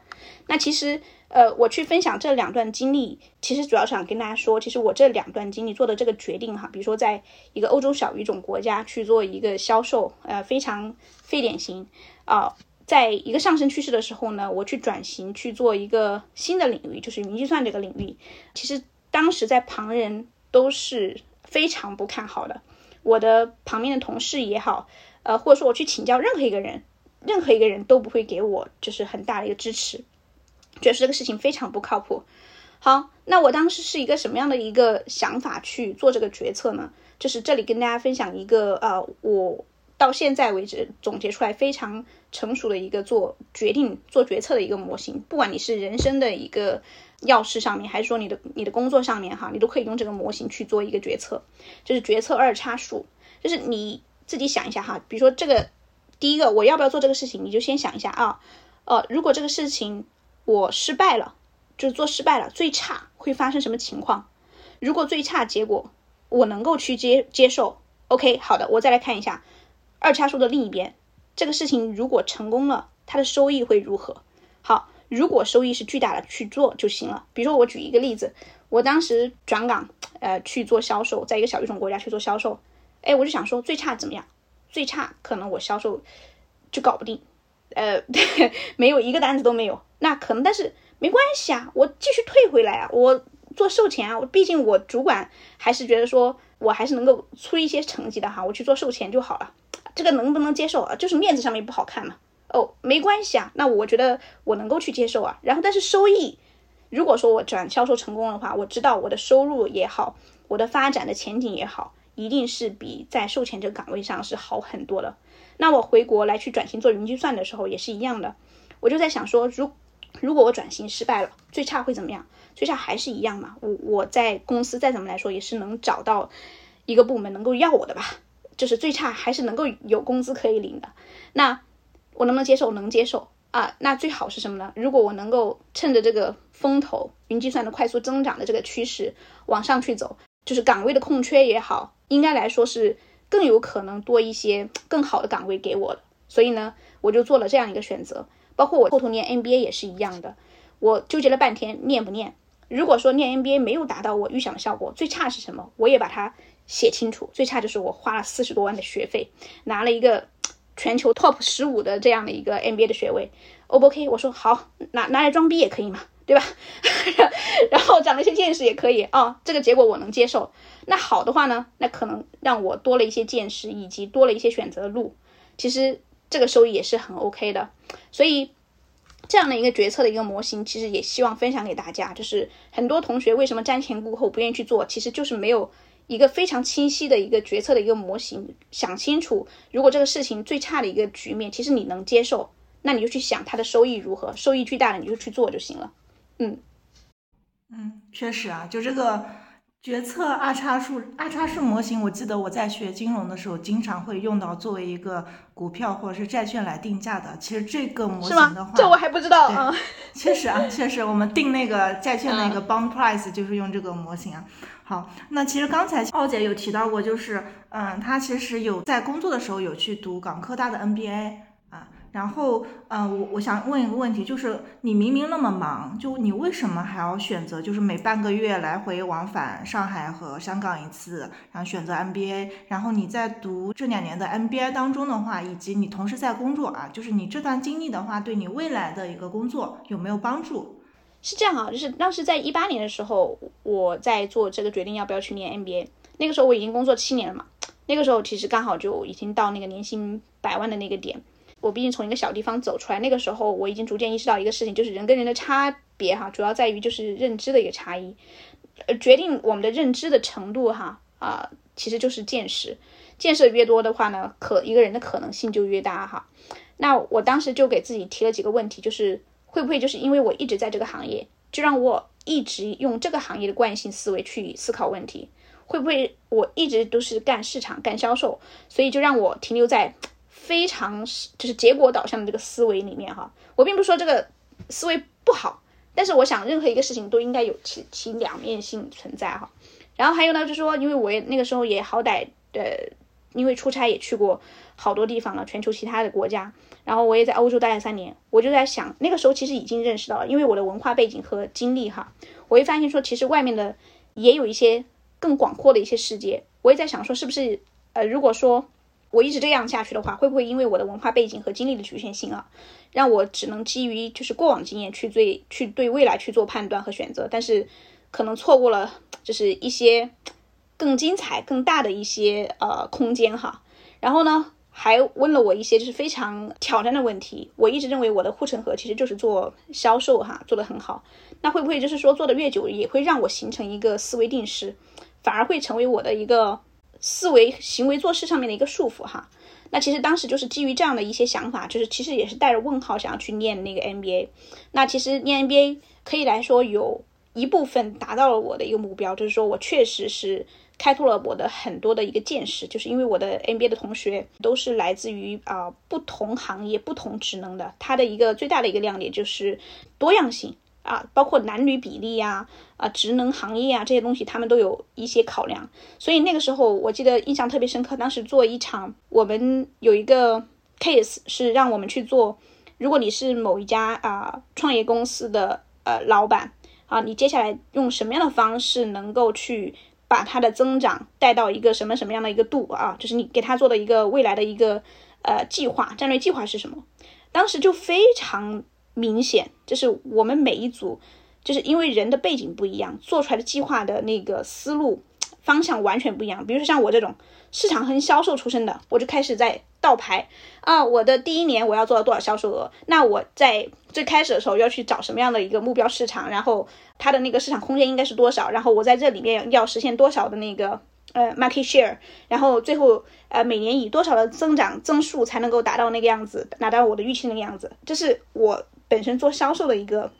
那其实呃，我去分享这两段经历，其实主要想跟大家说，其实我这两段经历做的这个决定哈，比如说在一个欧洲小语种国家去做一个销售，呃，非常非典型啊，在一个上升趋势的时候呢，我去转型去做一个新的领域，就是云计算这个领域，其实。当时在旁人都是非常不看好的，我的旁边的同事也好，呃，或者说我去请教任何一个人，任何一个人都不会给我就是很大的一个支持，觉得这个事情非常不靠谱。好，那我当时是一个什么样的一个想法去做这个决策呢？就是这里跟大家分享一个呃，我到现在为止总结出来非常成熟的一个做决定、做决策的一个模型，不管你是人生的一个。要事上面，还是说你的你的工作上面哈，你都可以用这个模型去做一个决策，就是决策二叉树，就是你自己想一下哈，比如说这个第一个我要不要做这个事情，你就先想一下啊，呃，如果这个事情我失败了，就是做失败了，最差会发生什么情况？如果最差结果我能够去接接受，OK，好的，我再来看一下二叉树的另一边，这个事情如果成功了，它的收益会如何？好。如果收益是巨大的，去做就行了。比如说，我举一个例子，我当时转岗，呃，去做销售，在一个小语种国家去做销售，哎，我就想说，最差怎么样？最差可能我销售就搞不定，呃，没有一个单子都没有，那可能，但是没关系啊，我继续退回来啊，我做售前啊，我毕竟我主管还是觉得说我还是能够出一些成绩的哈，我去做售前就好了，这个能不能接受啊？就是面子上面不好看嘛。哦，没关系啊，那我觉得我能够去接受啊。然后，但是收益，如果说我转销售成功的话，我知道我的收入也好，我的发展的前景也好，一定是比在售前这个岗位上是好很多的。那我回国来去转型做云计算的时候也是一样的，我就在想说，如如果我转型失败了，最差会怎么样？最差还是一样嘛。我我在公司再怎么来说，也是能找到一个部门能够要我的吧。就是最差还是能够有工资可以领的。那我能不能接受？能接受啊。那最好是什么呢？如果我能够趁着这个风头，云计算的快速增长的这个趋势往上去走，就是岗位的空缺也好，应该来说是更有可能多一些更好的岗位给我的。所以呢，我就做了这样一个选择。包括我后头念 MBA 也是一样的，我纠结了半天念不念。如果说念 MBA 没有达到我预想的效果，最差是什么？我也把它写清楚。最差就是我花了四十多万的学费，拿了一个全球 top 十五的这样的一个 MBA 的学位，O 不 OK？我说好，拿拿来装逼也可以嘛，对吧？然后长了一些见识也可以啊，这个结果我能接受。那好的话呢，那可能让我多了一些见识，以及多了一些选择的路。其实。这个收益也是很 OK 的，所以这样的一个决策的一个模型，其实也希望分享给大家。就是很多同学为什么瞻前顾后不愿意去做，其实就是没有一个非常清晰的一个决策的一个模型。想清楚，如果这个事情最差的一个局面，其实你能接受，那你就去想它的收益如何，收益巨大的你就去做就行了。嗯嗯，确实啊，就这个。决策二叉树二叉树模型，我记得我在学金融的时候，经常会用到作为一个股票或者是债券来定价的。其实这个模型的话，这我还不知道啊。确实啊，确实，我们定那个债券那个 bond price 就是用这个模型啊。好，那其实刚才奥姐有提到过，就是嗯，她其实有在工作的时候有去读港科大的 MBA。然后，嗯，我我想问一个问题，就是你明明那么忙，就你为什么还要选择，就是每半个月来回往返上海和香港一次，然后选择 MBA？然后你在读这两年的 MBA 当中的话，以及你同时在工作啊，就是你这段经历的话，对你未来的一个工作有没有帮助？是这样啊，就是当时在一八年的时候，我在做这个决定要不要去念 MBA，那个时候我已经工作七年了嘛，那个时候其实刚好就已经到那个年薪百万的那个点。我毕竟从一个小地方走出来，那个时候我已经逐渐意识到一个事情，就是人跟人的差别哈，主要在于就是认知的一个差异，呃，决定我们的认知的程度哈啊，其实就是见识，见识越多的话呢，可一个人的可能性就越大哈。那我当时就给自己提了几个问题，就是会不会就是因为我一直在这个行业，就让我一直用这个行业的惯性思维去思考问题，会不会我一直都是干市场干销售，所以就让我停留在。非常是就是结果导向的这个思维里面哈，我并不是说这个思维不好，但是我想任何一个事情都应该有其其两面性存在哈。然后还有呢，就是说，因为我也那个时候也好歹呃，因为出差也去过好多地方了，全球其他的国家，然后我也在欧洲待了三年，我就在想，那个时候其实已经认识到了，因为我的文化背景和经历哈，我会发现说，其实外面的也有一些更广阔的一些世界。我也在想说，是不是呃，如果说。我一直这样下去的话，会不会因为我的文化背景和经历的局限性啊，让我只能基于就是过往经验去最去对未来去做判断和选择，但是可能错过了就是一些更精彩、更大的一些呃空间哈。然后呢，还问了我一些就是非常挑战的问题。我一直认为我的护城河其实就是做销售哈，做得很好。那会不会就是说做的越久，也会让我形成一个思维定式，反而会成为我的一个。思维、行为、做事上面的一个束缚哈，那其实当时就是基于这样的一些想法，就是其实也是带着问号想要去念那个 MBA。那其实念 MBA 可以来说有一部分达到了我的一个目标，就是说我确实是开拓了我的很多的一个见识，就是因为我的 MBA 的同学都是来自于啊不同行业、不同职能的，它的一个最大的一个亮点就是多样性。啊，包括男女比例呀，啊，职能行业啊，这些东西他们都有一些考量。所以那个时候我记得印象特别深刻，当时做一场，我们有一个 case 是让我们去做，如果你是某一家啊创业公司的呃老板啊，你接下来用什么样的方式能够去把它的增长带到一个什么什么样的一个度啊？就是你给他做的一个未来的一个呃计划，战略计划是什么？当时就非常。明显，就是我们每一组，就是因为人的背景不一样，做出来的计划的那个思路方向完全不一样。比如说像我这种市场和销售出身的，我就开始在倒排啊，我的第一年我要做到多少销售额？那我在最开始的时候要去找什么样的一个目标市场？然后它的那个市场空间应该是多少？然后我在这里面要实现多少的那个呃 market share？然后最后呃每年以多少的增长增速才能够达到那个样子，达到我的预期那个样子？这是我本身做销售的一个。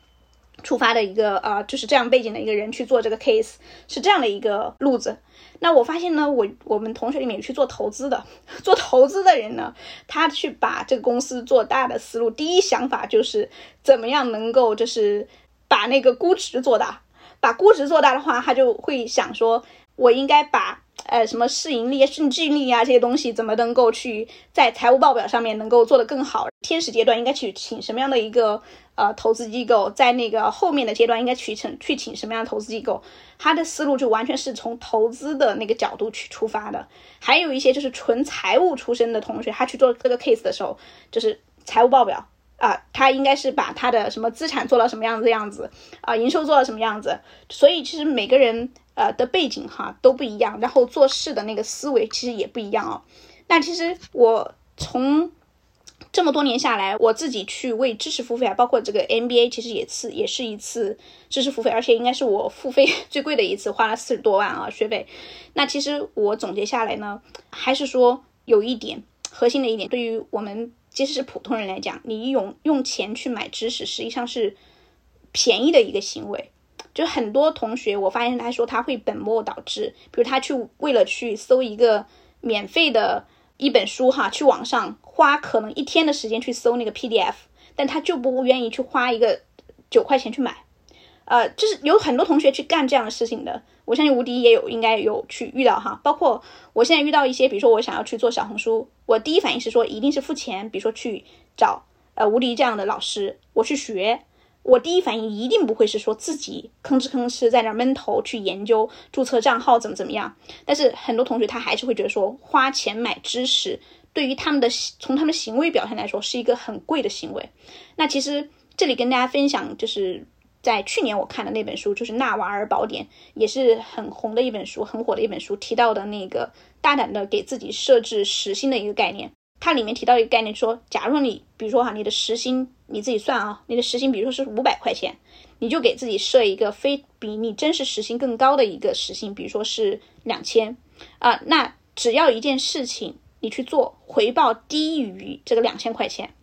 出发的一个啊，就是这样背景的一个人去做这个 case，是这样的一个路子。那我发现呢，我我们同学里面去做投资的，做投资的人呢，他去把这个公司做大的思路，第一想法就是怎么样能够就是把那个估值做大，把估值做大的话，他就会想说，我应该把。呃，什么市盈率、市净率啊，这些东西怎么能够去在财务报表上面能够做得更好？天使阶段应该去请什么样的一个呃投资机构？在那个后面的阶段应该去请去请什么样的投资机构？他的思路就完全是从投资的那个角度去出发的。还有一些就是纯财务出身的同学，他去做这个 case 的时候，就是财务报表啊，他应该是把他的什么资产做到什么样子样子啊，营收做到什么样子。所以其实每个人。呃的背景哈都不一样，然后做事的那个思维其实也不一样哦。那其实我从这么多年下来，我自己去为知识付费啊，包括这个 MBA，其实也次也是一次知识付费，而且应该是我付费 最贵的一次，花了四十多万啊学费。那其实我总结下来呢，还是说有一点核心的一点，对于我们即使是普通人来讲，你用用钱去买知识，实际上是便宜的一个行为。就很多同学，我发现他说他会本末倒置，比如他去为了去搜一个免费的一本书哈，去网上花可能一天的时间去搜那个 PDF，但他就不愿意去花一个九块钱去买，呃，就是有很多同学去干这样的事情的。我相信无敌也有，应该有去遇到哈。包括我现在遇到一些，比如说我想要去做小红书，我第一反应是说一定是付钱，比如说去找呃无敌这样的老师，我去学。我第一反应一定不会是说自己吭哧吭哧在那闷头去研究注册账号怎么怎么样，但是很多同学他还是会觉得说花钱买知识对于他们的从他们行为表现来说是一个很贵的行为。那其实这里跟大家分享，就是在去年我看的那本书，就是《纳瓦尔宝典》，也是很红的一本书，很火的一本书，提到的那个大胆的给自己设置时薪的一个概念。它里面提到一个概念，说，假如你，比如说哈，你的时薪你自己算啊，你的时薪，比如说是五百块钱，你就给自己设一个非比你真实时薪更高的一个时薪，比如说是两千啊，那只要一件事情你去做，回报低于这个两千块钱，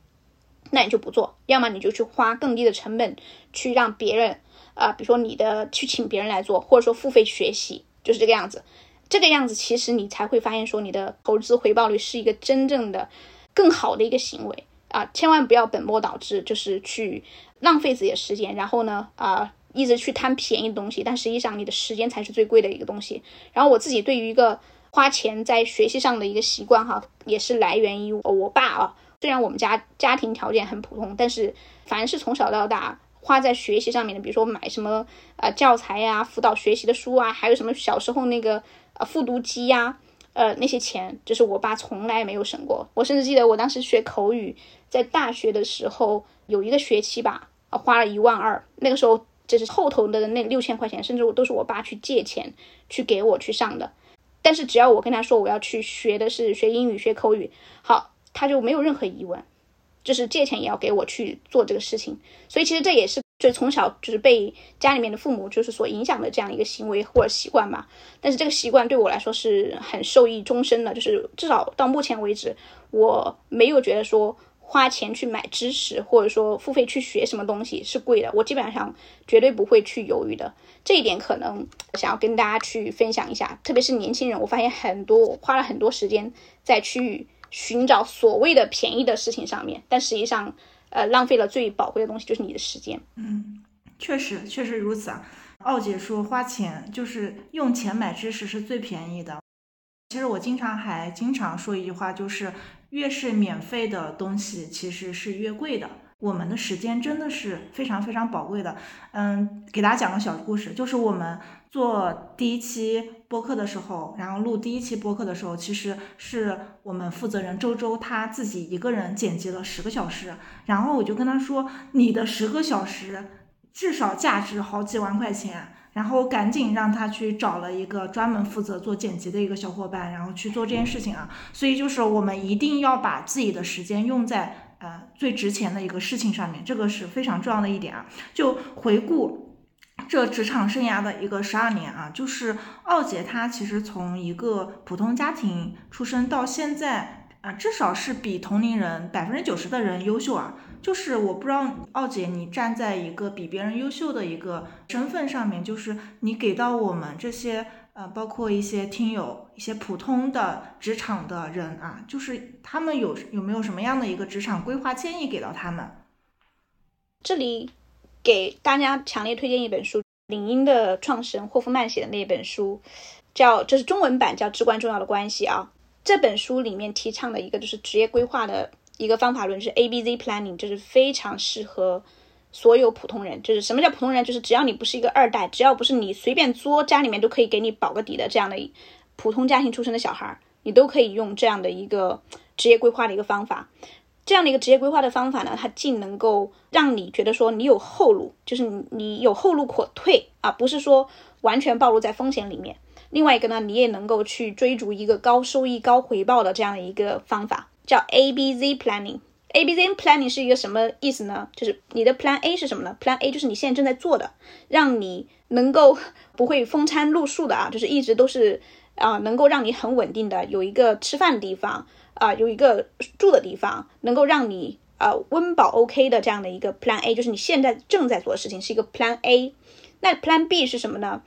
那你就不做，要么你就去花更低的成本去让别人啊，比如说你的去请别人来做，或者说付费学习，就是这个样子。这个样子，其实你才会发现，说你的投资回报率是一个真正的更好的一个行为啊！千万不要本末倒置，就是去浪费自己的时间，然后呢，啊，一直去贪便宜的东西，但实际上你的时间才是最贵的一个东西。然后我自己对于一个花钱在学习上的一个习惯，哈，也是来源于我爸啊。虽然我们家家庭条件很普通，但是凡是从小到大。花在学习上面的，比如说买什么呃教材呀、辅导学习的书啊，还有什么小时候那个呃复读机呀，呃那些钱，就是我爸从来没有省过。我甚至记得我当时学口语，在大学的时候有一个学期吧，花了一万二。那个时候就是后头的那六千块钱，甚至我都是我爸去借钱去给我去上的。但是只要我跟他说我要去学的是学英语、学口语，好，他就没有任何疑问。就是借钱也要给我去做这个事情，所以其实这也是就从小就是被家里面的父母就是所影响的这样一个行为或者习惯吧。但是这个习惯对我来说是很受益终身的，就是至少到目前为止，我没有觉得说花钱去买知识或者说付费去学什么东西是贵的，我基本上绝对不会去犹豫的。这一点可能想要跟大家去分享一下，特别是年轻人，我发现很多花了很多时间在去。寻找所谓的便宜的事情上面，但实际上，呃，浪费了最宝贵的东西，就是你的时间。嗯，确实，确实如此啊。奥姐说，花钱就是用钱买知识是最便宜的。其实我经常还经常说一句话，就是越是免费的东西，其实是越贵的。我们的时间真的是非常非常宝贵的。嗯，给大家讲个小故事，就是我们做第一期播客的时候，然后录第一期播客的时候，其实是我们负责人周周他自己一个人剪辑了十个小时，然后我就跟他说，你的十个小时至少价值好几万块钱。然后赶紧让他去找了一个专门负责做剪辑的一个小伙伴，然后去做这件事情啊。所以就是我们一定要把自己的时间用在呃最值钱的一个事情上面，这个是非常重要的一点啊。就回顾这职场生涯的一个十二年啊，就是奥杰他其实从一个普通家庭出生到现在啊，至少是比同龄人百分之九十的人优秀啊。就是我不知道奥姐，你站在一个比别人优秀的一个身份上面，就是你给到我们这些呃，包括一些听友、一些普通的职场的人啊，就是他们有有没有什么样的一个职场规划建议给到他们？这里给大家强烈推荐一本书，领英的创始人霍夫曼写的那本书，叫这是中文版，叫《至关重要的关系》啊。这本书里面提倡的一个就是职业规划的。一个方法论是 A B Z planning，就是非常适合所有普通人。就是什么叫普通人？就是只要你不是一个二代，只要不是你随便作家里面都可以给你保个底的这样的普通家庭出身的小孩，你都可以用这样的一个职业规划的一个方法。这样的一个职业规划的方法呢，它既能够让你觉得说你有后路，就是你有后路可退啊，不是说完全暴露在风险里面。另外一个呢，你也能够去追逐一个高收益、高回报的这样的一个方法。叫 A B Z planning。A B Z planning 是一个什么意思呢？就是你的 Plan A 是什么呢？Plan A 就是你现在正在做的，让你能够不会风餐露宿的啊，就是一直都是啊，能够让你很稳定的有一个吃饭的地方啊，有一个住的地方，能够让你啊温饱 OK 的这样的一个 Plan A，就是你现在正在做的事情是一个 Plan A。那 Plan B 是什么呢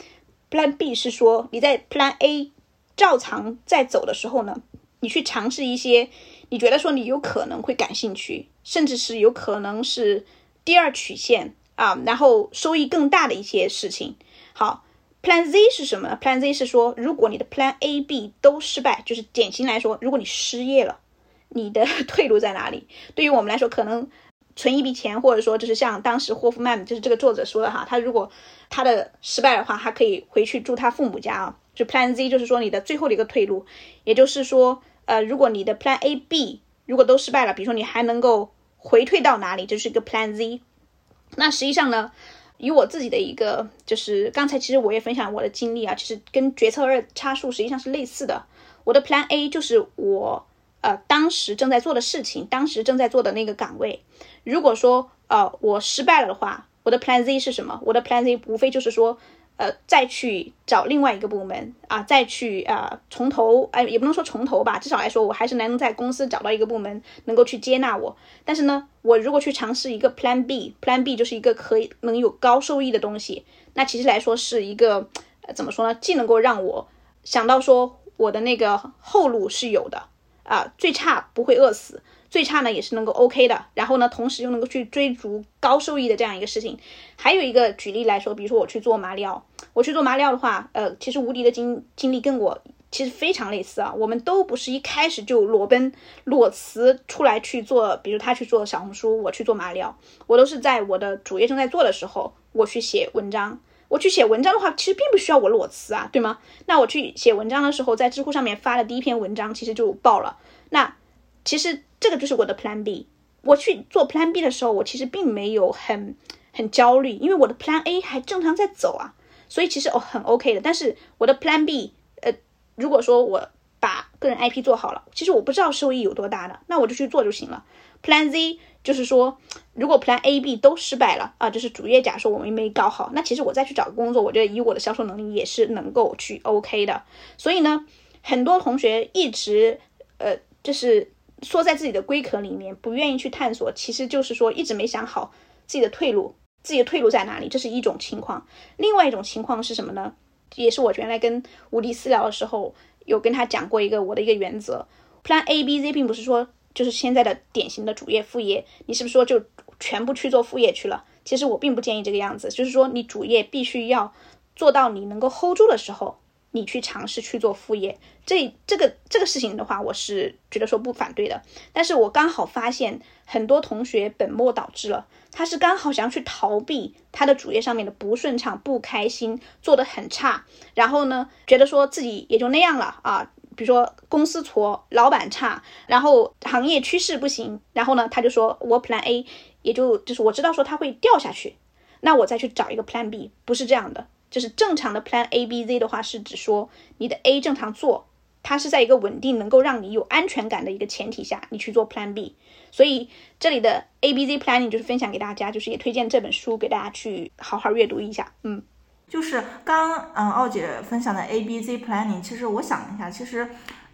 ？Plan B 是说你在 Plan A 照常在走的时候呢，你去尝试一些。你觉得说你有可能会感兴趣，甚至是有可能是第二曲线啊，然后收益更大的一些事情。好，Plan Z 是什么呢？Plan Z 是说，如果你的 Plan A、B 都失败，就是典型来说，如果你失业了，你的 退路在哪里？对于我们来说，可能存一笔钱，或者说就是像当时霍夫曼，就是这个作者说的哈，他如果他的失败的话，他可以回去住他父母家啊。就 Plan Z 就是说你的最后的一个退路，也就是说。呃，如果你的 Plan A、B 如果都失败了，比如说你还能够回退到哪里，就是一个 Plan Z。那实际上呢，以我自己的一个，就是刚才其实我也分享我的经历啊，其实跟决策二差数实际上是类似的。我的 Plan A 就是我呃当时正在做的事情，当时正在做的那个岗位。如果说呃我失败了的话，我的 Plan Z 是什么？我的 Plan Z 无非就是说。呃，再去找另外一个部门啊，再去啊，从头哎，也不能说从头吧，至少来说，我还是能在公司找到一个部门能够去接纳我。但是呢，我如果去尝试一个 Plan B，Plan B 就是一个可以能有高收益的东西，那其实来说是一个怎么说呢？既能够让我想到说我的那个后路是有的啊，最差不会饿死。最差呢也是能够 OK 的，然后呢，同时又能够去追逐高收益的这样一个事情。还有一个举例来说，比如说我去做马里奥，我去做马里奥的话，呃，其实无敌的经经历跟我其实非常类似啊。我们都不是一开始就裸奔裸辞出来去做，比如他去做小红书，我去做马里奥，我都是在我的主业正在做的时候，我去写文章。我去写文章的话，其实并不需要我裸辞啊，对吗？那我去写文章的时候，在知乎上面发的第一篇文章，其实就爆了。那其实。这个就是我的 Plan B。我去做 Plan B 的时候，我其实并没有很很焦虑，因为我的 Plan A 还正常在走啊，所以其实哦很 OK 的。但是我的 Plan B，呃，如果说我把个人 IP 做好了，其实我不知道收益有多大的，那我就去做就行了。Plan Z 就是说，如果 Plan A、B 都失败了啊，就是主业假说我们没搞好，那其实我再去找个工作，我觉得以我的销售能力也是能够去 OK 的。所以呢，很多同学一直呃就是。缩在自己的龟壳里面，不愿意去探索，其实就是说一直没想好自己的退路，自己的退路在哪里，这是一种情况。另外一种情况是什么呢？也是我原来跟吴迪私聊的时候，有跟他讲过一个我的一个原则，Plan A、B、Z，并不是说就是现在的典型的主业副业，你是不是说就全部去做副业去了？其实我并不建议这个样子，就是说你主业必须要做到你能够 hold 住的时候。你去尝试去做副业，这这个这个事情的话，我是觉得说不反对的。但是我刚好发现很多同学本末倒置了，他是刚好想要去逃避他的主业上面的不顺畅、不开心，做的很差，然后呢，觉得说自己也就那样了啊。比如说公司挫，老板差，然后行业趋势不行，然后呢，他就说我 Plan A 也就就是我知道说他会掉下去，那我再去找一个 Plan B，不是这样的。就是正常的 Plan A、B、Z 的话，是指说你的 A 正常做，它是在一个稳定、能够让你有安全感的一个前提下，你去做 Plan B。所以这里的 A、B、Z Planning 就是分享给大家，就是也推荐这本书给大家去好好阅读一下。嗯，就是刚嗯奥姐分享的 A、B、Z Planning，其实我想了一下，其实。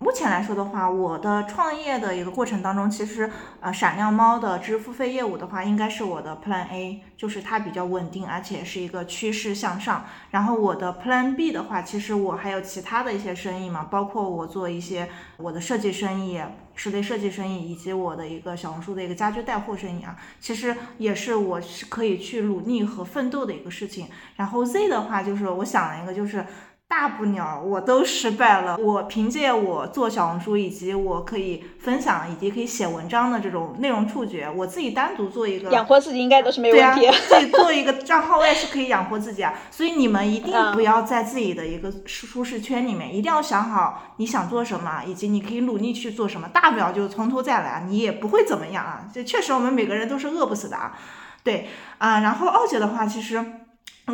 目前来说的话，我的创业的一个过程当中，其实呃，闪亮猫的支付费业务的话，应该是我的 Plan A，就是它比较稳定，而且是一个趋势向上。然后我的 Plan B 的话，其实我还有其他的一些生意嘛，包括我做一些我的设计生意、室内设计生意，以及我的一个小红书的一个家居带货生意啊，其实也是我是可以去努力和奋斗的一个事情。然后 Z 的话，就是我想了一个，就是。大不了我都失败了，我凭借我做小红书以及我可以分享以及可以写文章的这种内容触觉，我自己单独做一个养活自己应该都是没问题。自己做一个账号我也是可以养活自己啊。所以你们一定不要在自己的一个舒适圈里面，一定要想好你想做什么，以及你可以努力去做什么。大不了就从头再来，你也不会怎么样啊。这确实我们每个人都是饿不死的啊。对啊，然后二姐的话其实。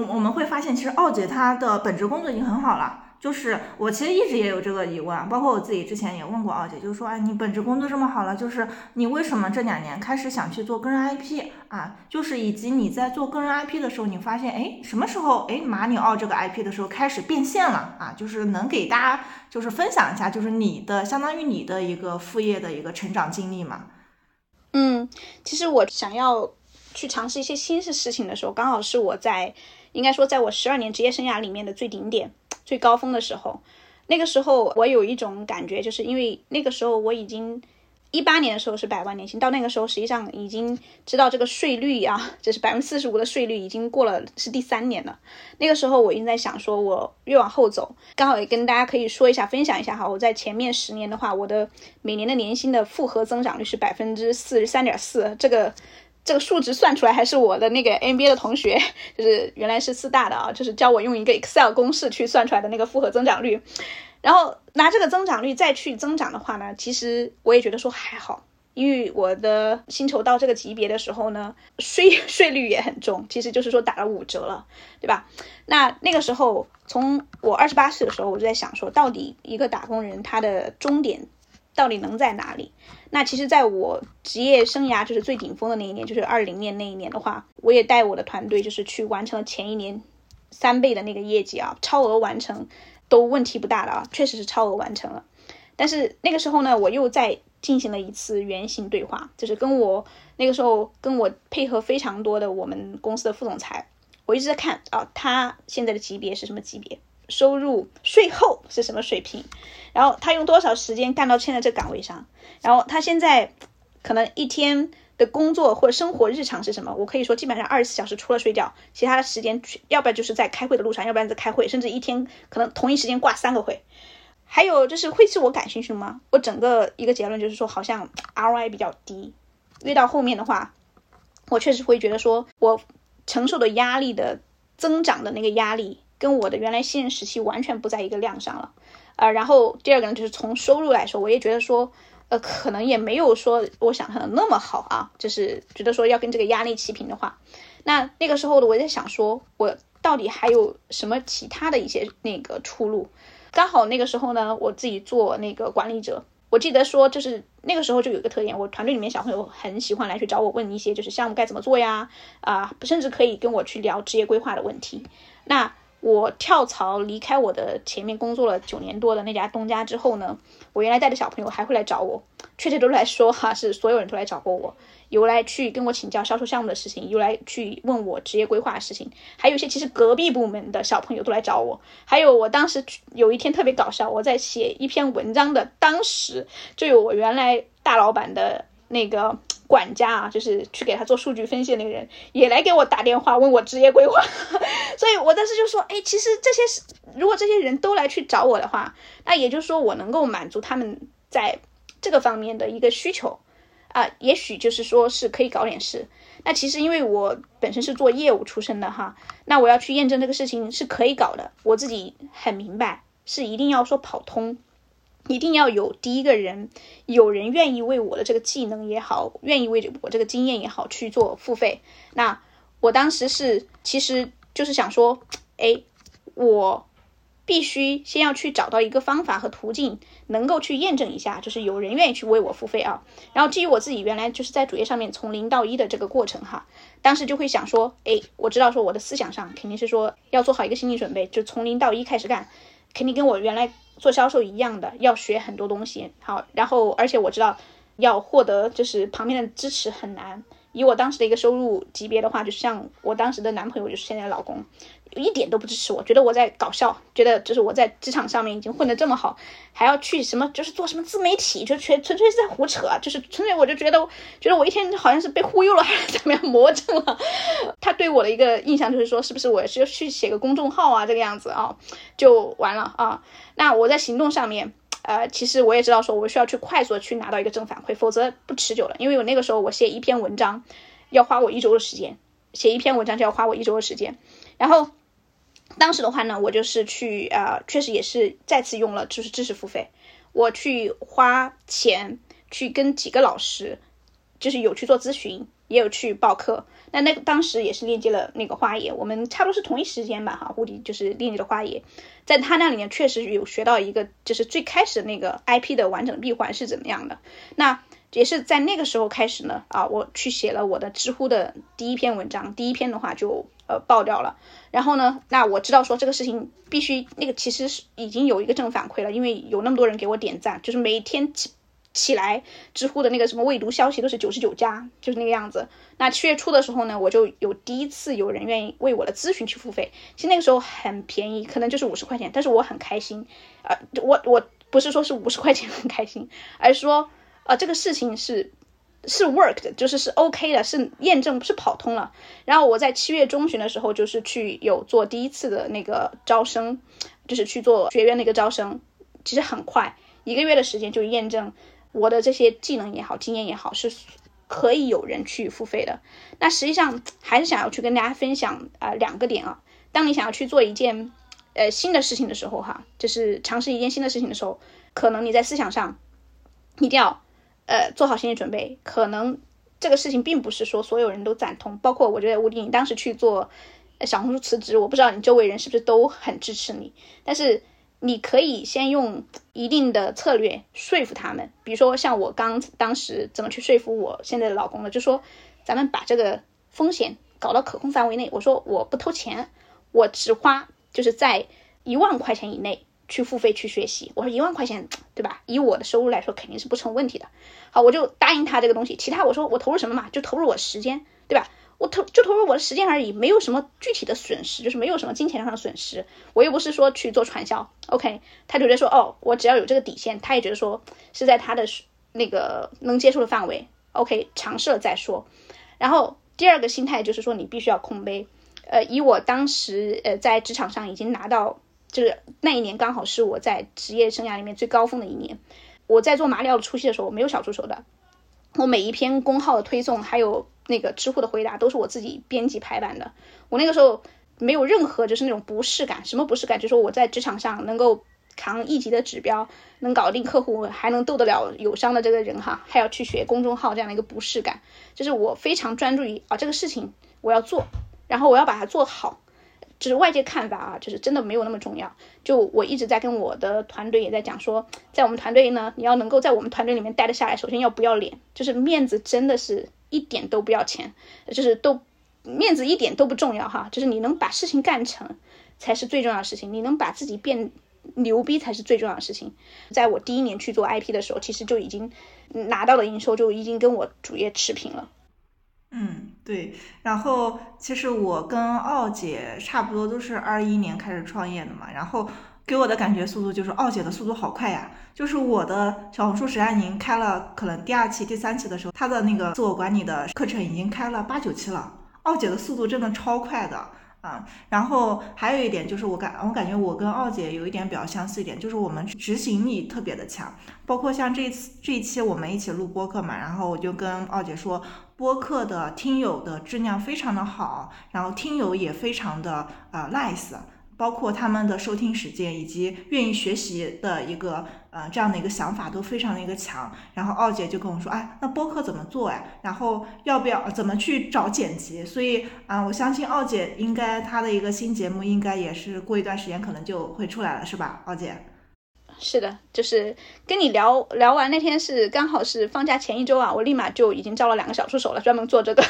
我们会发现，其实奥姐她的本职工作已经很好了。就是我其实一直也有这个疑问，包括我自己之前也问过奥姐，就是说，哎，你本职工作这么好了，就是你为什么这两年开始想去做个人 IP 啊？就是以及你在做个人 IP 的时候，你发现，哎，什么时候，哎，马里奥这个 IP 的时候开始变现了啊？就是能给大家就是分享一下，就是你的相当于你的一个副业的一个成长经历嘛？嗯，其实我想要去尝试一些新的事情的时候，刚好是我在。应该说，在我十二年职业生涯里面的最顶点、最高峰的时候，那个时候我有一种感觉，就是因为那个时候我已经一八年的时候是百万年薪，到那个时候实际上已经知道这个税率啊，就是百分之四十五的税率已经过了，是第三年了。那个时候我已经在想，说我越往后走，刚好也跟大家可以说一下、分享一下哈。我在前面十年的话，我的每年的年薪的复合增长率是百分之四十三点四，这个。这个数值算出来还是我的那个 MBA 的同学，就是原来是四大的啊，就是教我用一个 Excel 公式去算出来的那个复合增长率，然后拿这个增长率再去增长的话呢，其实我也觉得说还好，因为我的薪酬到这个级别的时候呢，税税率也很重，其实就是说打了五折了，对吧？那那个时候从我二十八岁的时候，我就在想说，到底一个打工人他的终点到底能在哪里？那其实，在我职业生涯就是最顶峰的那一年，就是二零年那一年的话，我也带我的团队，就是去完成了前一年三倍的那个业绩啊，超额完成都问题不大的啊，确实是超额完成了。但是那个时候呢，我又在进行了一次原型对话，就是跟我那个时候跟我配合非常多的我们公司的副总裁，我一直在看啊，他现在的级别是什么级别，收入税后是什么水平，然后他用多少时间干到现在这岗位上。然后他现在可能一天的工作或生活日常是什么？我可以说基本上二十四小时除了睡觉，其他的时间要不然就是在开会的路上，要不然在开会，甚至一天可能同一时间挂三个会。还有就是会是我感兴趣吗？我整个一个结论就是说，好像 ROI 比较低。越到后面的话，我确实会觉得说我承受的压力的增长的那个压力，跟我的原来新人时期完全不在一个量上了。呃，然后第二个呢，就是从收入来说，我也觉得说。呃，可能也没有说我想象的那么好啊，就是觉得说要跟这个压力齐平的话，那那个时候的我在想说，我到底还有什么其他的一些那个出路？刚好那个时候呢，我自己做那个管理者，我记得说就是那个时候就有一个特点，我团队里面小朋友很喜欢来去找我问一些就是项目该怎么做呀，啊，甚至可以跟我去聊职业规划的问题。那我跳槽离开我的前面工作了九年多的那家东家之后呢，我原来带的小朋友还会来找我，确切都来说哈，是所有人都来找过我，有来去跟我请教销售项目的事情，有来去问我职业规划的事情，还有一些其实隔壁部门的小朋友都来找我，还有我当时有一天特别搞笑，我在写一篇文章的当时就有我原来大老板的那个。管家啊，就是去给他做数据分析那个人，也来给我打电话问我职业规划，所以我当时就说，哎，其实这些是如果这些人都来去找我的话，那也就是说我能够满足他们在这个方面的一个需求啊，也许就是说是可以搞点事。那其实因为我本身是做业务出身的哈，那我要去验证这个事情是可以搞的，我自己很明白是一定要说跑通。一定要有第一个人，有人愿意为我的这个技能也好，愿意为我这个经验也好去做付费。那我当时是，其实就是想说，哎，我必须先要去找到一个方法和途径，能够去验证一下，就是有人愿意去为我付费啊。然后基于我自己原来就是在主页上面从零到一的这个过程哈，当时就会想说，哎，我知道说我的思想上肯定是说要做好一个心理准备，就从零到一开始干，肯定跟我原来做销售一样的，要学很多东西。好，然后而且我知道要获得就是旁边的支持很难。以我当时的一个收入级别的话，就像我当时的男朋友，就是现在的老公，一点都不支持我，觉得我在搞笑，觉得就是我在职场上面已经混得这么好，还要去什么，就是做什么自媒体，就全纯粹是在胡扯，就是纯粹我就觉得，觉得我一天好像是被忽悠了 还是怎么样魔怔了。他对我的一个印象就是说，是不是我是去写个公众号啊，这个样子啊，就完了啊。那我在行动上面。呃，其实我也知道，说我需要去快速的去拿到一个正反馈，否则不持久了。因为我那个时候我写一篇文章，要花我一周的时间，写一篇文章就要花我一周的时间。然后当时的话呢，我就是去呃，确实也是再次用了就是知识付费，我去花钱去跟几个老师，就是有去做咨询，也有去报课。那那个当时也是链接了那个花爷，我们差不多是同一时间吧，哈，蝴蝶就是链接了花爷，在他那里面确实有学到一个，就是最开始那个 IP 的完整闭环是怎么样的。那也是在那个时候开始呢，啊，我去写了我的知乎的第一篇文章，第一篇的话就呃爆掉了。然后呢，那我知道说这个事情必须那个其实是已经有一个正反馈了，因为有那么多人给我点赞，就是每天。起起来，知乎的那个什么未读消息都是九十九加，就是那个样子。那七月初的时候呢，我就有第一次有人愿意为我的咨询去付费。其实那个时候很便宜，可能就是五十块钱，但是我很开心。呃，我我不是说是五十块钱很开心，而是说，啊，这个事情是是 work 的，就是是 OK 的，是验证是跑通了。然后我在七月中旬的时候，就是去有做第一次的那个招生，就是去做学院的一个招生，其实很快一个月的时间就验证。我的这些技能也好，经验也好，是可以有人去付费的。那实际上还是想要去跟大家分享啊两个点啊。当你想要去做一件呃新的事情的时候，哈，就是尝试一件新的事情的时候，可能你在思想上一定要呃做好心理准备。可能这个事情并不是说所有人都赞同，包括我觉得吴迪，你当时去做小红书辞职，我不知道你周围人是不是都很支持你，但是。你可以先用一定的策略说服他们，比如说像我刚当时怎么去说服我现在的老公的，就说咱们把这个风险搞到可控范围内。我说我不偷钱，我只花就是在一万块钱以内去付费去学习。我说一万块钱，对吧？以我的收入来说，肯定是不成问题的。好，我就答应他这个东西。其他我说我投入什么嘛，就投入我时间，对吧？我投就投入我的时间而已，没有什么具体的损失，就是没有什么金钱上的损失。我又不是说去做传销，OK？他觉得说，哦，我只要有这个底线，他也觉得说是在他的那个能接受的范围，OK？尝试了再说。然后第二个心态就是说，你必须要空杯。呃，以我当时呃在职场上已经拿到，就是那一年刚好是我在职业生涯里面最高峰的一年。我在做马里奥的初期的时候，我没有小助手的，我每一篇公号的推送还有。那个知乎的回答都是我自己编辑排版的。我那个时候没有任何就是那种不适感，什么不适感？就是说我在职场上能够扛一级的指标，能搞定客户，还能斗得了友商的这个人哈，还要去学公众号这样的一个不适感，就是我非常专注于啊这个事情我要做，然后我要把它做好。就是外界看法啊，就是真的没有那么重要。就我一直在跟我的团队也在讲说，在我们团队呢，你要能够在我们团队里面待得下来，首先要不要脸，就是面子真的是。一点都不要钱，就是都面子一点都不重要哈，就是你能把事情干成才是最重要的事情，你能把自己变牛逼才是最重要的事情。在我第一年去做 IP 的时候，其实就已经拿到的营收就已经跟我主业持平了。嗯，对。然后其实我跟奥姐差不多都是二一年开始创业的嘛，然后。给我的感觉速度就是奥姐的速度好快呀！就是我的小红书实战营开了，可能第二期、第三期的时候，她的那个自我管理的课程已经开了八九期了。奥姐的速度真的超快的啊！然后还有一点就是，我感我感觉我跟奥姐有一点比较相似一点，就是我们执行力特别的强。包括像这次这一期我们一起录播客嘛，然后我就跟奥姐说，播客的听友的质量非常的好，然后听友也非常的呃 nice。包括他们的收听时间以及愿意学习的一个呃这样的一个想法都非常的一个强。然后奥姐就跟我说，哎，那播客怎么做呀？然后要不要怎么去找剪辑？所以啊，我相信奥姐应该她的一个新节目应该也是过一段时间可能就会出来了，是吧，奥姐？是的，就是跟你聊聊完那天是刚好是放假前一周啊，我立马就已经招了两个小助手了，专门做这个。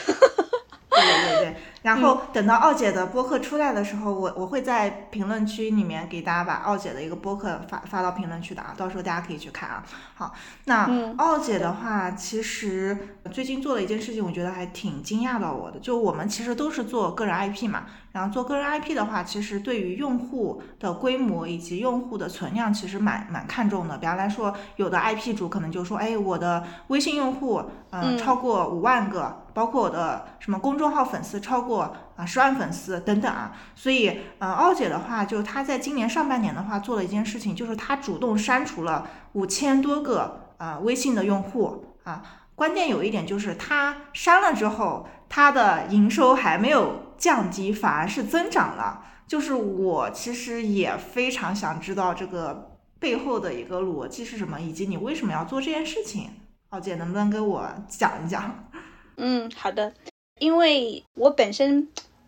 对 对对，然后等到奥姐的播客出来的时候，我我会在评论区里面给大家把奥姐的一个播客发发到评论区的啊，到时候大家可以去看啊。好，那奥姐的话，其实最近做了一件事情，我觉得还挺惊讶到我的。就我们其实都是做个人 IP 嘛，然后做个人 IP 的话，其实对于用户的规模以及用户的存量，其实蛮蛮看重的。比方来说，有的 IP 主可能就说，哎，我的微信用户，嗯，超过五万个。包括我的什么公众号粉丝超过啊十万粉丝等等啊，所以呃，奥姐的话，就她在今年上半年的话做了一件事情，就是她主动删除了五千多个啊微信的用户啊。关键有一点就是她删了之后，她的营收还没有降低，反而是增长了。就是我其实也非常想知道这个背后的一个逻辑是什么，以及你为什么要做这件事情。奥姐能不能给我讲一讲？嗯，好的，因为我本身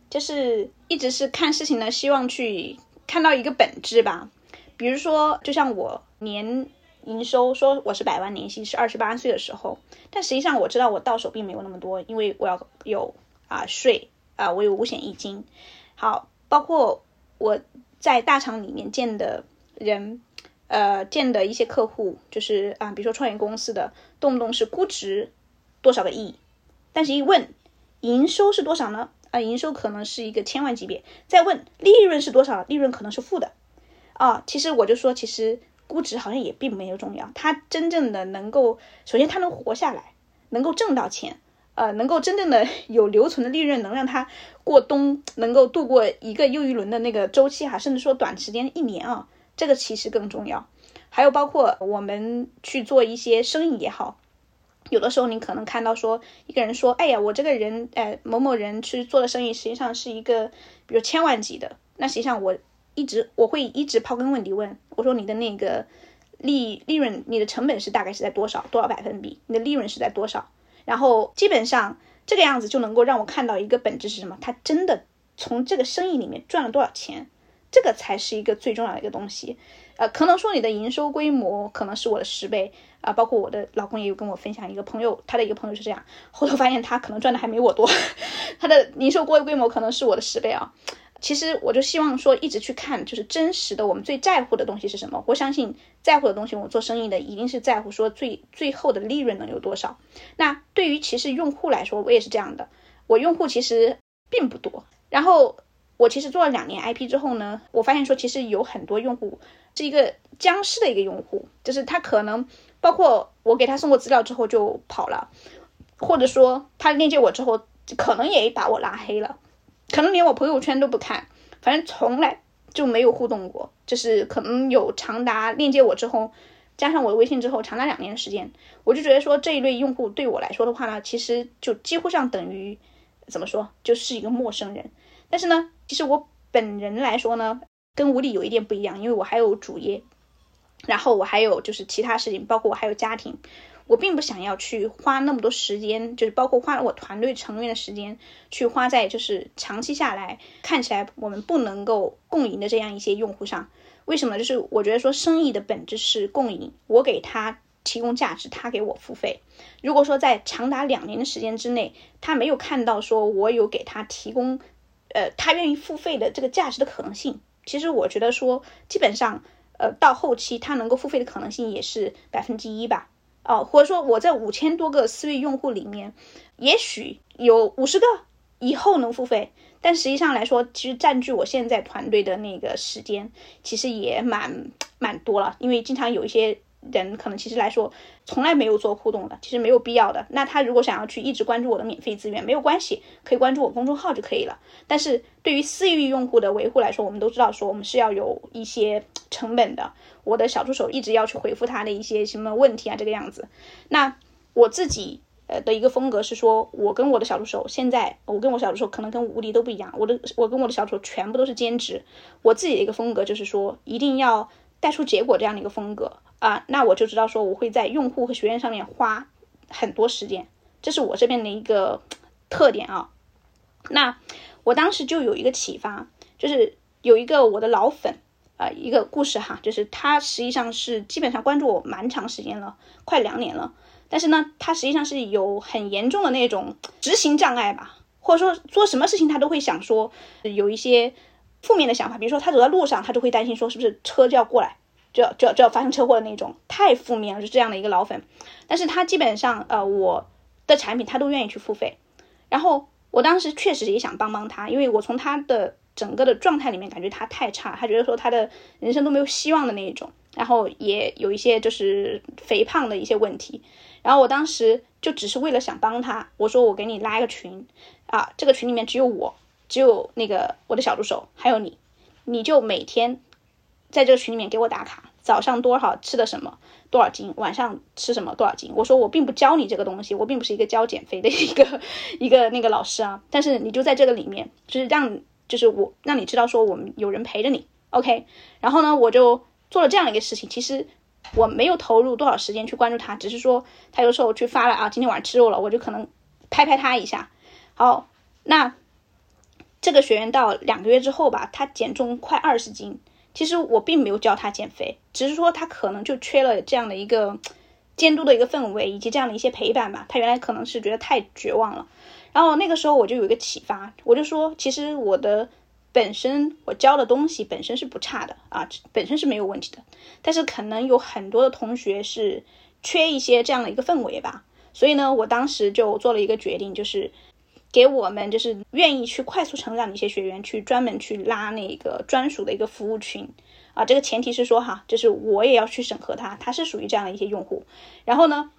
就是一直是看事情呢，希望去看到一个本质吧。比如说，就像我年营收说我是百万年薪是二十八岁的时候，但实际上我知道我到手并没有那么多，因为我要有啊税啊，我有五险一金。好，包括我在大厂里面见的人，呃，见的一些客户，就是啊，比如说创业公司的，动不动是估值多少个亿。但是，一问营收是多少呢？啊，营收可能是一个千万级别。再问利润是多少？利润可能是负的。啊，其实我就说，其实估值好像也并没有重要。它真正的能够，首先它能活下来，能够挣到钱，呃，能够真正的有留存的利润，能让它过冬，能够度过一个又一轮的那个周期哈，甚至说短时间一年啊，这个其实更重要。还有包括我们去做一些生意也好。有的时候你可能看到说一个人说，哎呀，我这个人，哎，某某人去做的生意，实际上是一个，比如千万级的。那实际上我一直我会一直刨根问底问，我说你的那个利利润，你的成本是大概是在多少多少百分比？你的利润是在多少？然后基本上这个样子就能够让我看到一个本质是什么？他真的从这个生意里面赚了多少钱？这个才是一个最重要的一个东西。呃，可能说你的营收规模可能是我的十倍啊，包括我的老公也有跟我分享一个朋友，他的一个朋友是这样，后头发现他可能赚的还没我多，他的零售规规模可能是我的十倍啊。其实我就希望说一直去看，就是真实的我们最在乎的东西是什么。我相信在乎的东西，我做生意的一定是在乎说最最后的利润能有多少。那对于其实用户来说，我也是这样的，我用户其实并不多。然后我其实做了两年 IP 之后呢，我发现说其实有很多用户。是一个僵尸的一个用户，就是他可能包括我给他送过资料之后就跑了，或者说他链接我之后可能也把我拉黑了，可能连我朋友圈都不看，反正从来就没有互动过。就是可能有长达链接我之后，加上我的微信之后，长达两年的时间，我就觉得说这一类用户对我来说的话呢，其实就几乎上等于怎么说，就是一个陌生人。但是呢，其实我本人来说呢。跟吴理有一点不一样，因为我还有主业，然后我还有就是其他事情，包括我还有家庭，我并不想要去花那么多时间，就是包括花了我团队成员的时间，去花在就是长期下来看起来我们不能够共赢的这样一些用户上。为什么？就是我觉得说生意的本质是共赢，我给他提供价值，他给我付费。如果说在长达两年的时间之内，他没有看到说我有给他提供，呃，他愿意付费的这个价值的可能性。其实我觉得说，基本上，呃，到后期它能够付费的可能性也是百分之一吧，哦，或者说我在五千多个私域用户里面，也许有五十个以后能付费，但实际上来说，其实占据我现在团队的那个时间，其实也蛮蛮多了，因为经常有一些。人可能其实来说从来没有做互动的，其实没有必要的。那他如果想要去一直关注我的免费资源，没有关系，可以关注我公众号就可以了。但是对于私域用户的维护来说，我们都知道说我们是要有一些成本的。我的小助手一直要去回复他的一些什么问题啊，这个样子。那我自己呃的一个风格是说，我跟我的小助手现在，我跟我小助手可能跟吴迪都不一样，我的我跟我的小助手全部都是兼职，我自己的一个风格就是说，一定要带出结果这样的一个风格啊，那我就知道说我会在用户和学员上面花很多时间，这是我这边的一个特点啊。那我当时就有一个启发，就是有一个我的老粉。呃，一个故事哈，就是他实际上是基本上关注我蛮长时间了，快两年了。但是呢，他实际上是有很严重的那种执行障碍吧，或者说做什么事情他都会想说有一些负面的想法，比如说他走在路上，他就会担心说是不是车就要过来，就要就要就要发生车祸的那种，太负面了，是这样的一个老粉。但是他基本上呃，我的产品他都愿意去付费，然后我当时确实也想帮帮他，因为我从他的。整个的状态里面，感觉他太差，他觉得说他的人生都没有希望的那一种，然后也有一些就是肥胖的一些问题，然后我当时就只是为了想帮他，我说我给你拉一个群啊，这个群里面只有我，只有那个我的小助手，还有你，你就每天在这个群里面给我打卡，早上多少吃的什么多少斤，晚上吃什么多少斤。我说我并不教你这个东西，我并不是一个教减肥的一个一个那个老师啊，但是你就在这个里面，就是让。就是我让你知道说我们有人陪着你，OK，然后呢，我就做了这样一个事情。其实我没有投入多少时间去关注他，只是说他有时候去发了啊，今天晚上吃肉了，我就可能拍拍他一下。好，那这个学员到两个月之后吧，他减重快二十斤。其实我并没有教他减肥，只是说他可能就缺了这样的一个监督的一个氛围，以及这样的一些陪伴吧。他原来可能是觉得太绝望了。然后那个时候我就有一个启发，我就说，其实我的本身我教的东西本身是不差的啊，本身是没有问题的，但是可能有很多的同学是缺一些这样的一个氛围吧，所以呢，我当时就做了一个决定，就是给我们就是愿意去快速成长的一些学员去专门去拉那个专属的一个服务群啊，这个前提是说哈，就是我也要去审核他，他是属于这样的一些用户，然后呢。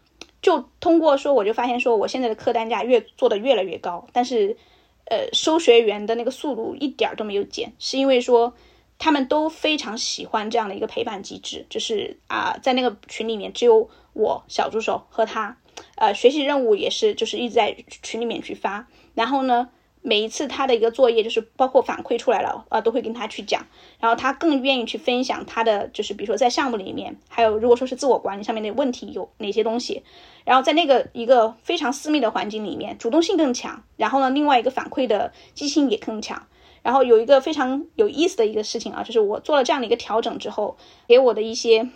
就通过说，我就发现说，我现在的客单价越做的越来越高，但是，呃，收学员的那个速度一点都没有减，是因为说他们都非常喜欢这样的一个陪伴机制，就是啊，在那个群里面只有我小助手和他，呃，学习任务也是就是一直在群里面去发，然后呢。每一次他的一个作业，就是包括反馈出来了啊，都会跟他去讲，然后他更愿意去分享他的，就是比如说在项目里面，还有如果说是自我管理上面的问题有哪些东西，然后在那个一个非常私密的环境里面，主动性更强，然后呢，另外一个反馈的积极性也更强，然后有一个非常有意思的一个事情啊，就是我做了这样的一个调整之后，给我的一些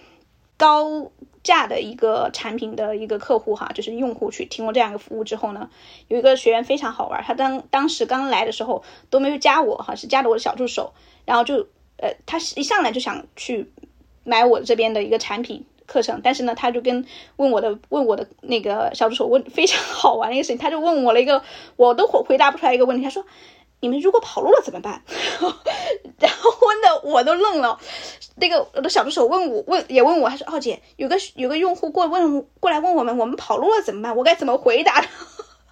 高。价的一个产品的一个客户哈，就是用户去提供这样一个服务之后呢，有一个学员非常好玩，他当当时刚来的时候都没有加我哈，是加的我的小助手，然后就呃，他一上来就想去买我这边的一个产品课程，但是呢，他就跟问我的问我的那个小助手问非常好玩的一个事情，他就问我了一个我都回回答不出来一个问题，他说。你们如果跑路了怎么办？然后问的我都愣了。那个我的小助手问我问也问我，他说：“奥姐，有个有个用户过问过来问我们，我们跑路了怎么办？我该怎么回答？”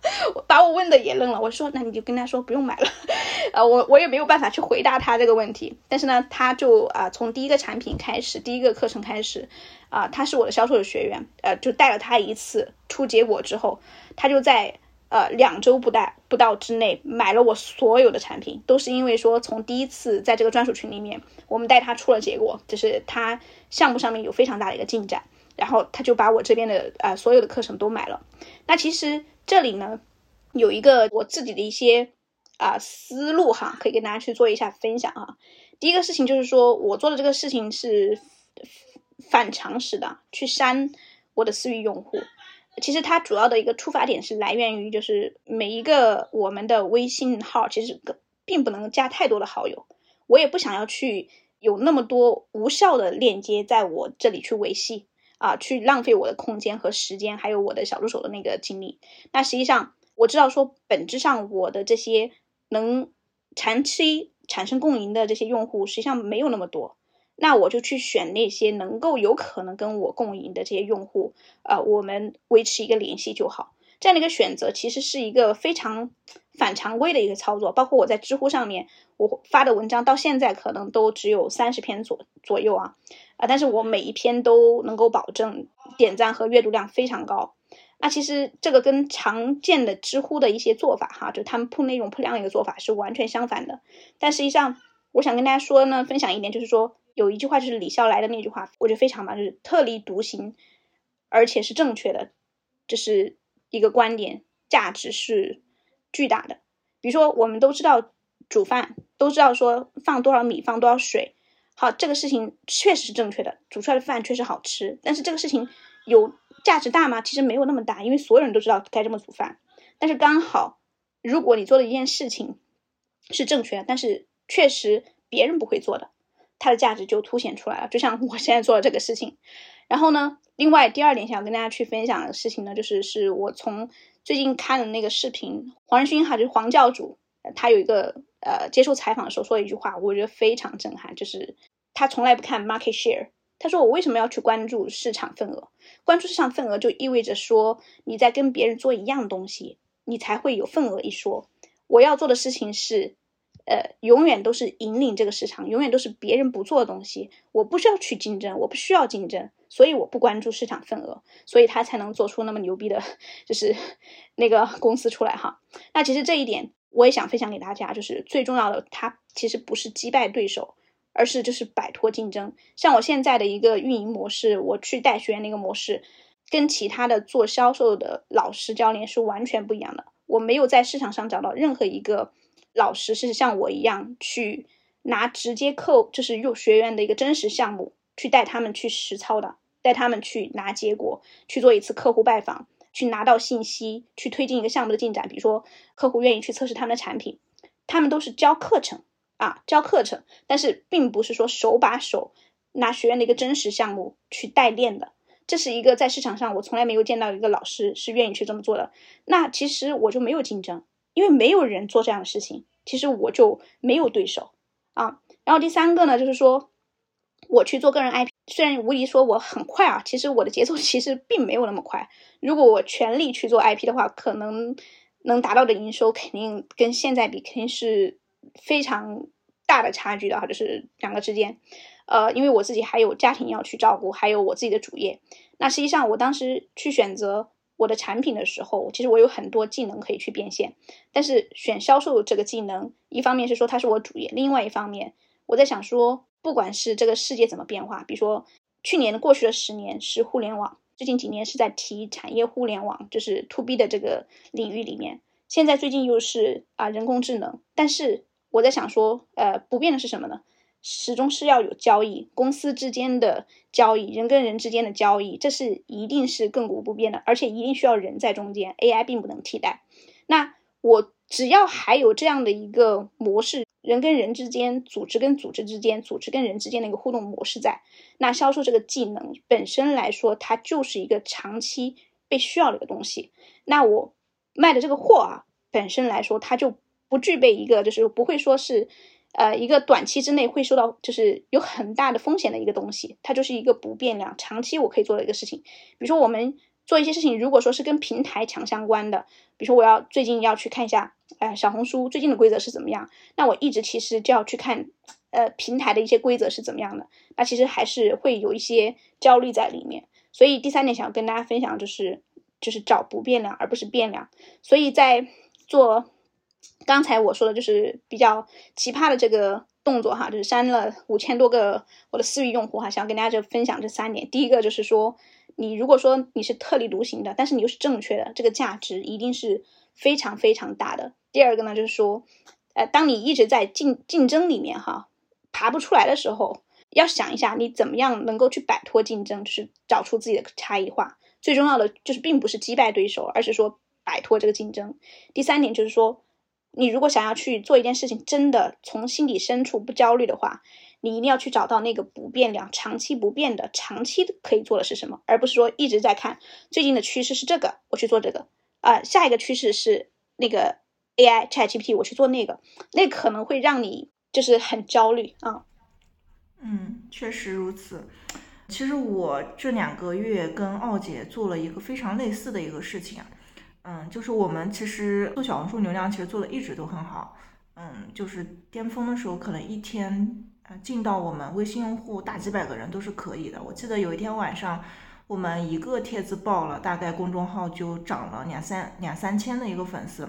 把我问的也愣了。我说：“那你就跟他说不用买了。”啊，我我也没有办法去回答他这个问题。但是呢，他就啊从第一个产品开始，第一个课程开始啊，他是我的销售的学员，呃，就带了他一次出结果之后，他就在。呃，两周不带不到之内买了我所有的产品，都是因为说从第一次在这个专属群里面，我们带他出了结果，就是他项目上面有非常大的一个进展，然后他就把我这边的呃所有的课程都买了。那其实这里呢有一个我自己的一些啊思路哈，可以跟大家去做一下分享啊。第一个事情就是说我做的这个事情是反常识的，去删我的私域用户。其实它主要的一个出发点是来源于，就是每一个我们的微信号其实并不能加太多的好友，我也不想要去有那么多无效的链接在我这里去维系啊，去浪费我的空间和时间，还有我的小助手的那个精力。那实际上我知道说，本质上我的这些能长期产生共赢的这些用户，实际上没有那么多。那我就去选那些能够有可能跟我共赢的这些用户，啊，我们维持一个联系就好。这样的一个选择其实是一个非常反常规的一个操作。包括我在知乎上面，我发的文章到现在可能都只有三十篇左左右啊，啊，但是我每一篇都能够保证点赞和阅读量非常高。那其实这个跟常见的知乎的一些做法哈，就他们铺内容铺量的一个做法是完全相反的。但实际上，我想跟大家说呢，分享一点，就是说有一句话就是李笑来的那句话，我觉得非常棒，就是特立独行，而且是正确的，这是一个观点，价值是巨大的。比如说，我们都知道煮饭，都知道说放多少米，放多少水，好，这个事情确实是正确的，煮出来的饭确实好吃。但是这个事情有。价值大吗？其实没有那么大，因为所有人都知道该这么煮饭。但是刚好，如果你做的一件事情是正确的，但是确实别人不会做的，它的价值就凸显出来了。就像我现在做的这个事情。然后呢，另外第二点想要跟大家去分享的事情呢，就是是我从最近看的那个视频，黄仁勋哈就是黄教主，他有一个呃接受采访的时候说一句话，我觉得非常震撼，就是他从来不看 market share。他说：“我为什么要去关注市场份额？关注市场份额就意味着说你在跟别人做一样东西，你才会有份额一说。我要做的事情是，呃，永远都是引领这个市场，永远都是别人不做的东西。我不需要去竞争，我不需要竞争，所以我不关注市场份额，所以他才能做出那么牛逼的，就是 那个公司出来哈。那其实这一点我也想分享给大家，就是最重要的，他其实不是击败对手。”而是就是摆脱竞争，像我现在的一个运营模式，我去带学员那个模式，跟其他的做销售的老师教练是完全不一样的。我没有在市场上找到任何一个老师是像我一样去拿直接客，就是用学员的一个真实项目去带他们去实操的，带他们去拿结果，去做一次客户拜访，去拿到信息，去推进一个项目的进展。比如说客户愿意去测试他们的产品，他们都是教课程。啊，教课程，但是并不是说手把手拿学员的一个真实项目去代练的，这是一个在市场上我从来没有见到一个老师是愿意去这么做的。那其实我就没有竞争，因为没有人做这样的事情，其实我就没有对手啊。然后第三个呢，就是说我去做个人 IP，虽然无疑说我很快啊，其实我的节奏其实并没有那么快。如果我全力去做 IP 的话，可能能达到的营收肯定跟现在比肯定是。非常大的差距的哈，就是两个之间，呃，因为我自己还有家庭要去照顾，还有我自己的主业。那实际上，我当时去选择我的产品的时候，其实我有很多技能可以去变现。但是选销售这个技能，一方面是说它是我主业，另外一方面我在想说，不管是这个世界怎么变化，比如说去年过去的十年是互联网，最近几年是在提产业互联网，就是 to B 的这个领域里面，现在最近又是啊人工智能，但是。我在想说，呃，不变的是什么呢？始终是要有交易，公司之间的交易，人跟人之间的交易，这是一定是亘古不变的，而且一定需要人在中间，AI 并不能替代。那我只要还有这样的一个模式，人跟人之间，组织跟组织之间，组织跟人之间的一个互动模式在，那销售这个技能本身来说，它就是一个长期被需要的一个东西。那我卖的这个货啊，本身来说，它就。不具备一个，就是不会说是，呃，一个短期之内会受到，就是有很大的风险的一个东西，它就是一个不变量，长期我可以做的一个事情。比如说我们做一些事情，如果说是跟平台强相关的，比如说我要最近要去看一下，呃，小红书最近的规则是怎么样，那我一直其实就要去看，呃，平台的一些规则是怎么样的，那其实还是会有一些焦虑在里面。所以第三点想要跟大家分享就是，就是找不变量而不是变量。所以在做。刚才我说的就是比较奇葩的这个动作哈，就是删了五千多个我的私域用户哈，想要跟大家就分享这三点。第一个就是说，你如果说你是特立独行的，但是你又是正确的，这个价值一定是非常非常大的。第二个呢，就是说，呃，当你一直在竞竞争里面哈，爬不出来的时候，要想一下你怎么样能够去摆脱竞争，就是找出自己的差异化。最重要的就是并不是击败对手，而是说摆脱这个竞争。第三点就是说。你如果想要去做一件事情，真的从心底深处不焦虑的话，你一定要去找到那个不变量、长期不变的、长期可以做的是什么，而不是说一直在看最近的趋势是这个，我去做这个啊，下一个趋势是那个 AI ChatGPT，我去做那个，那可能会让你就是很焦虑啊。嗯，确实如此。其实我这两个月跟奥姐做了一个非常类似的一个事情啊。嗯，就是我们其实做小红书流量，其实做的一直都很好。嗯，就是巅峰的时候，可能一天呃进到我们微信用户大几百个人都是可以的。我记得有一天晚上，我们一个帖子爆了，大概公众号就涨了两三两三千的一个粉丝。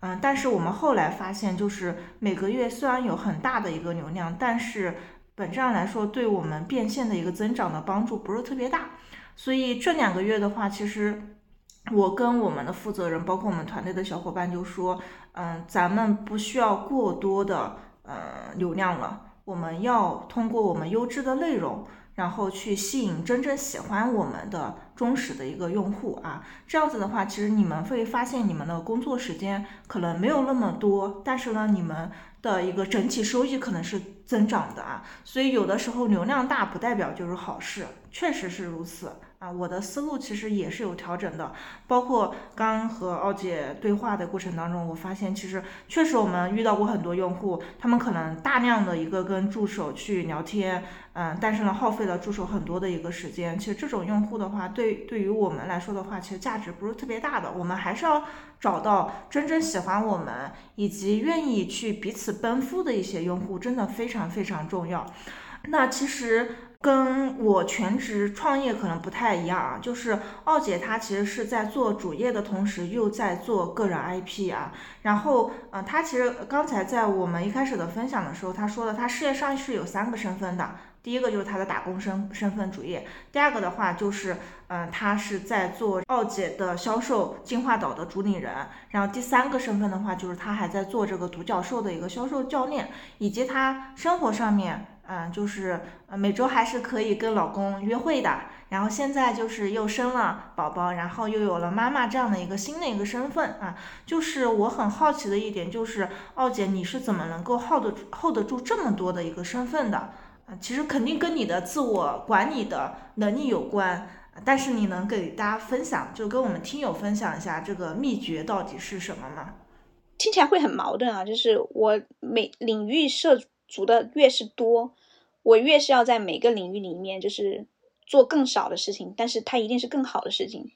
嗯，但是我们后来发现，就是每个月虽然有很大的一个流量，但是本质上来说，对我们变现的一个增长的帮助不是特别大。所以这两个月的话，其实我跟我们的负责人，包括我们团队的小伙伴就说，嗯，咱们不需要过多的呃流量了，我们要通过我们优质的内容。然后去吸引真正喜欢我们的忠实的一个用户啊，这样子的话，其实你们会发现你们的工作时间可能没有那么多，但是呢，你们的一个整体收益可能是增长的啊。所以有的时候流量大不代表就是好事，确实是如此。啊，我的思路其实也是有调整的，包括刚和奥姐对话的过程当中，我发现其实确实我们遇到过很多用户，他们可能大量的一个跟助手去聊天，嗯，但是呢耗费了助手很多的一个时间。其实这种用户的话，对对于我们来说的话，其实价值不是特别大的。我们还是要找到真正喜欢我们以及愿意去彼此奔赴的一些用户，真的非常非常重要。那其实。跟我全职创业可能不太一样啊，就是奥姐她其实是在做主业的同时又在做个人 IP 啊，然后呃，她其实刚才在我们一开始的分享的时候，她说了她事业上是有三个身份的，第一个就是她的打工身身份主业，第二个的话就是嗯，她是在做奥姐的销售进化岛的主理人，然后第三个身份的话就是她还在做这个独角兽的一个销售教练，以及她生活上面。嗯，就是每周还是可以跟老公约会的，然后现在就是又生了宝宝，然后又有了妈妈这样的一个新的一个身份啊。就是我很好奇的一点就是，奥姐你是怎么能够 hold hold 住这么多的一个身份的？啊，其实肯定跟你的自我管理的能力有关，但是你能给大家分享，就跟我们听友分享一下这个秘诀到底是什么吗？听起来会很矛盾啊，就是我每领域涉足的越是多。我越是要在每个领域里面，就是做更少的事情，但是它一定是更好的事情。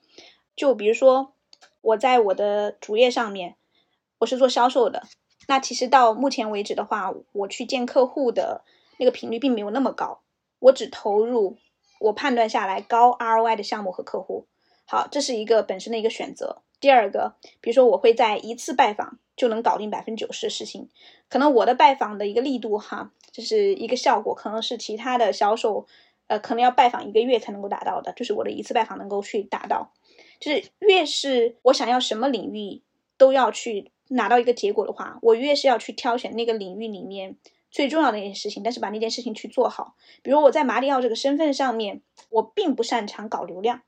就比如说，我在我的主业上面，我是做销售的。那其实到目前为止的话，我去见客户的那个频率并没有那么高。我只投入我判断下来高 ROI 的项目和客户。好，这是一个本身的一个选择。第二个，比如说我会在一次拜访就能搞定百分之九十的事情，可能我的拜访的一个力度哈。就是一个效果，可能是其他的销售，呃，可能要拜访一个月才能够达到的，就是我的一次拜访能够去达到。就是越是我想要什么领域都要去拿到一个结果的话，我越是要去挑选那个领域里面最重要的一件事情，但是把那件事情去做好。比如我在马里奥这个身份上面，我并不擅长搞流量，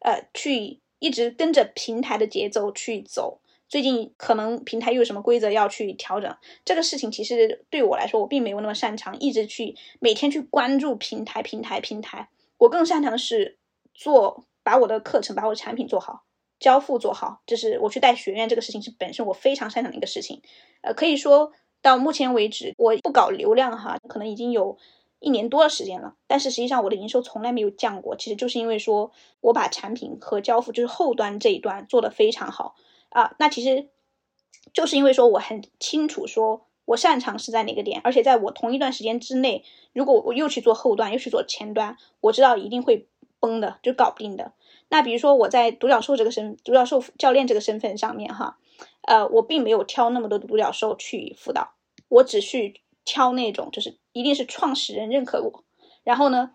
呃，去一直跟着平台的节奏去走。最近可能平台又有什么规则要去调整？这个事情其实对我来说，我并没有那么擅长，一直去每天去关注平台、平台、平台。我更擅长的是做，把我的课程、把我的产品做好，交付做好。就是我去带学院这个事情是本身我非常擅长的一个事情。呃，可以说到目前为止，我不搞流量哈，可能已经有一年多的时间了。但是实际上我的营收从来没有降过，其实就是因为说我把产品和交付，就是后端这一段做得非常好。啊，那其实就是因为说我很清楚，说我擅长是在哪个点，而且在我同一段时间之内，如果我又去做后端，又去做前端，我知道一定会崩的，就搞不定的。那比如说我在独角兽这个身，独角兽教练这个身份上面哈，呃，我并没有挑那么多独角兽去辅导，我只去挑那种就是一定是创始人认可我，然后呢，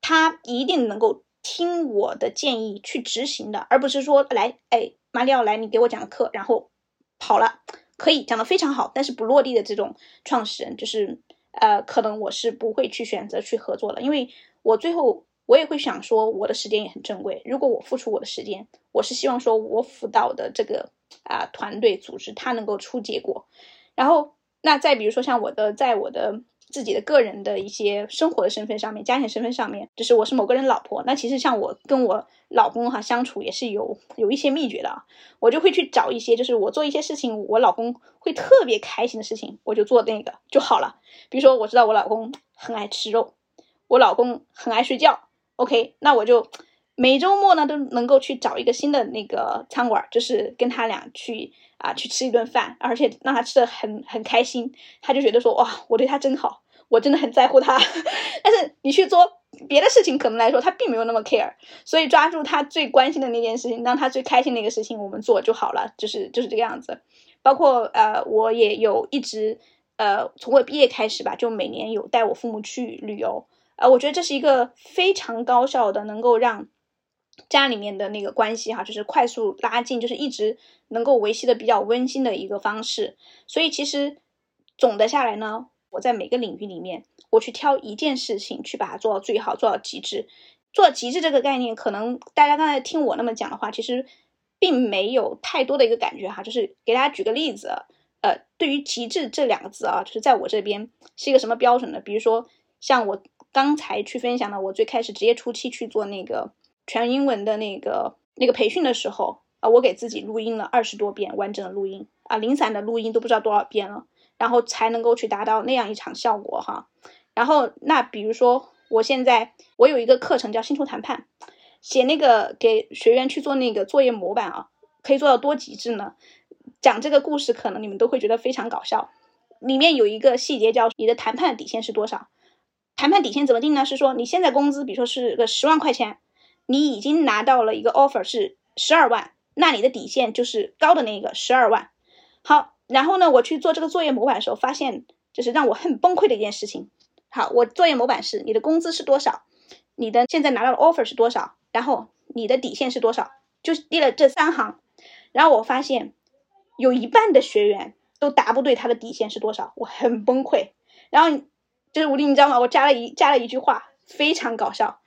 他一定能够听我的建议去执行的，而不是说来哎。马里奥来，你给我讲课，然后跑了，可以讲的非常好，但是不落地的这种创始人，就是呃，可能我是不会去选择去合作了，因为我最后我也会想说，我的时间也很珍贵，如果我付出我的时间，我是希望说我辅导的这个啊团队组织它能够出结果，然后那再比如说像我的，在我的。自己的个人的一些生活的身份上面，家庭身份上面，就是我是某个人老婆。那其实像我跟我老公哈相处也是有有一些秘诀的啊。我就会去找一些，就是我做一些事情，我老公会特别开心的事情，我就做那个就好了。比如说我知道我老公很爱吃肉，我老公很爱睡觉，OK，那我就每周末呢都能够去找一个新的那个餐馆，就是跟他俩去啊去吃一顿饭，而且让他吃的很很开心，他就觉得说哇，我对他真好。我真的很在乎他，但是你去做别的事情可能来说他并没有那么 care，所以抓住他最关心的那件事情，让他最开心的一个事情，我们做就好了，就是就是这个样子。包括呃，我也有一直呃，从我毕业开始吧，就每年有带我父母去旅游，呃，我觉得这是一个非常高效的，能够让家里面的那个关系哈，就是快速拉近，就是一直能够维系的比较温馨的一个方式。所以其实总的下来呢，我在每个领域里面。我去挑一件事情去把它做到最好，做到极致。做极致这个概念，可能大家刚才听我那么讲的话，其实并没有太多的一个感觉哈。就是给大家举个例子，呃，对于极致这两个字啊，就是在我这边是一个什么标准呢？比如说像我刚才去分享的，我最开始职业初期去做那个全英文的那个那个培训的时候啊，我给自己录音了二十多遍完整的录音啊，零散的录音都不知道多少遍了，然后才能够去达到那样一场效果哈。然后，那比如说，我现在我有一个课程叫薪酬谈判，写那个给学员去做那个作业模板啊，可以做到多极致呢？讲这个故事，可能你们都会觉得非常搞笑。里面有一个细节叫你的谈判底线是多少？谈判底线怎么定呢？是说你现在工资，比如说是个十万块钱，你已经拿到了一个 offer 是十二万，那你的底线就是高的那个十二万。好，然后呢，我去做这个作业模板的时候，发现就是让我很崩溃的一件事情。好，我作业模板是你的工资是多少，你的现在拿到的 offer 是多少，然后你的底线是多少，就列了这三行，然后我发现有一半的学员都答不对他的底线是多少，我很崩溃。然后就是吴迪，你知道吗？我加了一加了一句话，非常搞笑，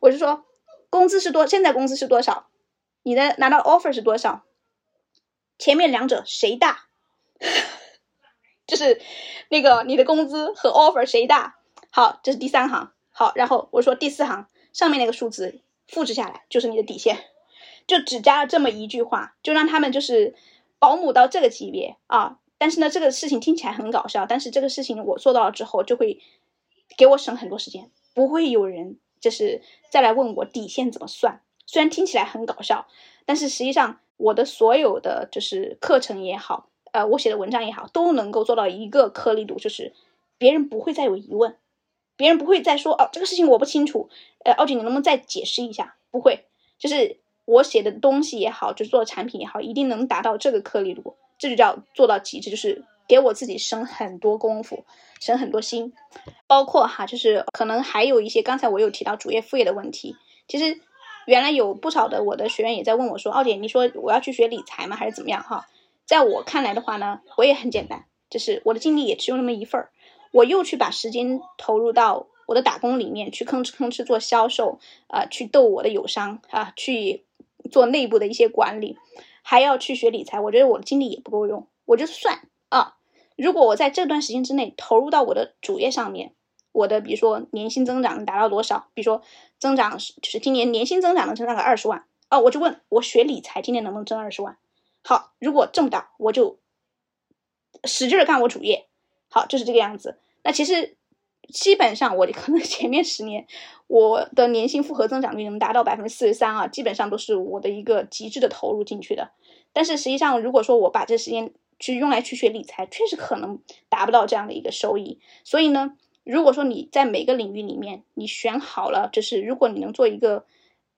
我就说工资是多，现在工资是多少，你的拿到 offer 是多少，前面两者谁大？就是那个你的工资和 offer 谁大？好，这是第三行。好，然后我说第四行上面那个数字复制下来就是你的底线，就只加了这么一句话，就让他们就是保姆到这个级别啊。但是呢，这个事情听起来很搞笑，但是这个事情我做到了之后，就会给我省很多时间，不会有人就是再来问我底线怎么算。虽然听起来很搞笑，但是实际上我的所有的就是课程也好，呃，我写的文章也好，都能够做到一个颗粒度，就是别人不会再有疑问。别人不会再说哦，这个事情我不清楚，呃，奥姐你能不能再解释一下？不会，就是我写的东西也好，就是做的产品也好，一定能达到这个颗粒度，这就叫做到极致，就是给我自己省很多功夫，省很多心。包括哈，就是可能还有一些，刚才我有提到主业副业的问题。其实原来有不少的我的学员也在问我说，奥姐，你说我要去学理财吗？还是怎么样？哈，在我看来的话呢，我也很简单，就是我的精力也只有那么一份儿。我又去把时间投入到我的打工里面去，吭哧吭哧做销售，啊，去逗我的友商啊，去做内部的一些管理，还要去学理财。我觉得我的精力也不够用。我就算啊，如果我在这段时间之内投入到我的主业上面，我的比如说年薪增长能达到多少？比如说增长是就是今年年薪增长能增长个二十万啊，我就问我学理财今年能不能挣二十万？好，如果挣不到，我就使劲干我主业。好，就是这个样子。那其实基本上，我 可能前面十年我的年薪复合增长率能达到百分之四十三啊，基本上都是我的一个极致的投入进去的。但是实际上，如果说我把这时间去用来去学理财，确实可能达不到这样的一个收益。所以呢，如果说你在每个领域里面你选好了，就是如果你能做一个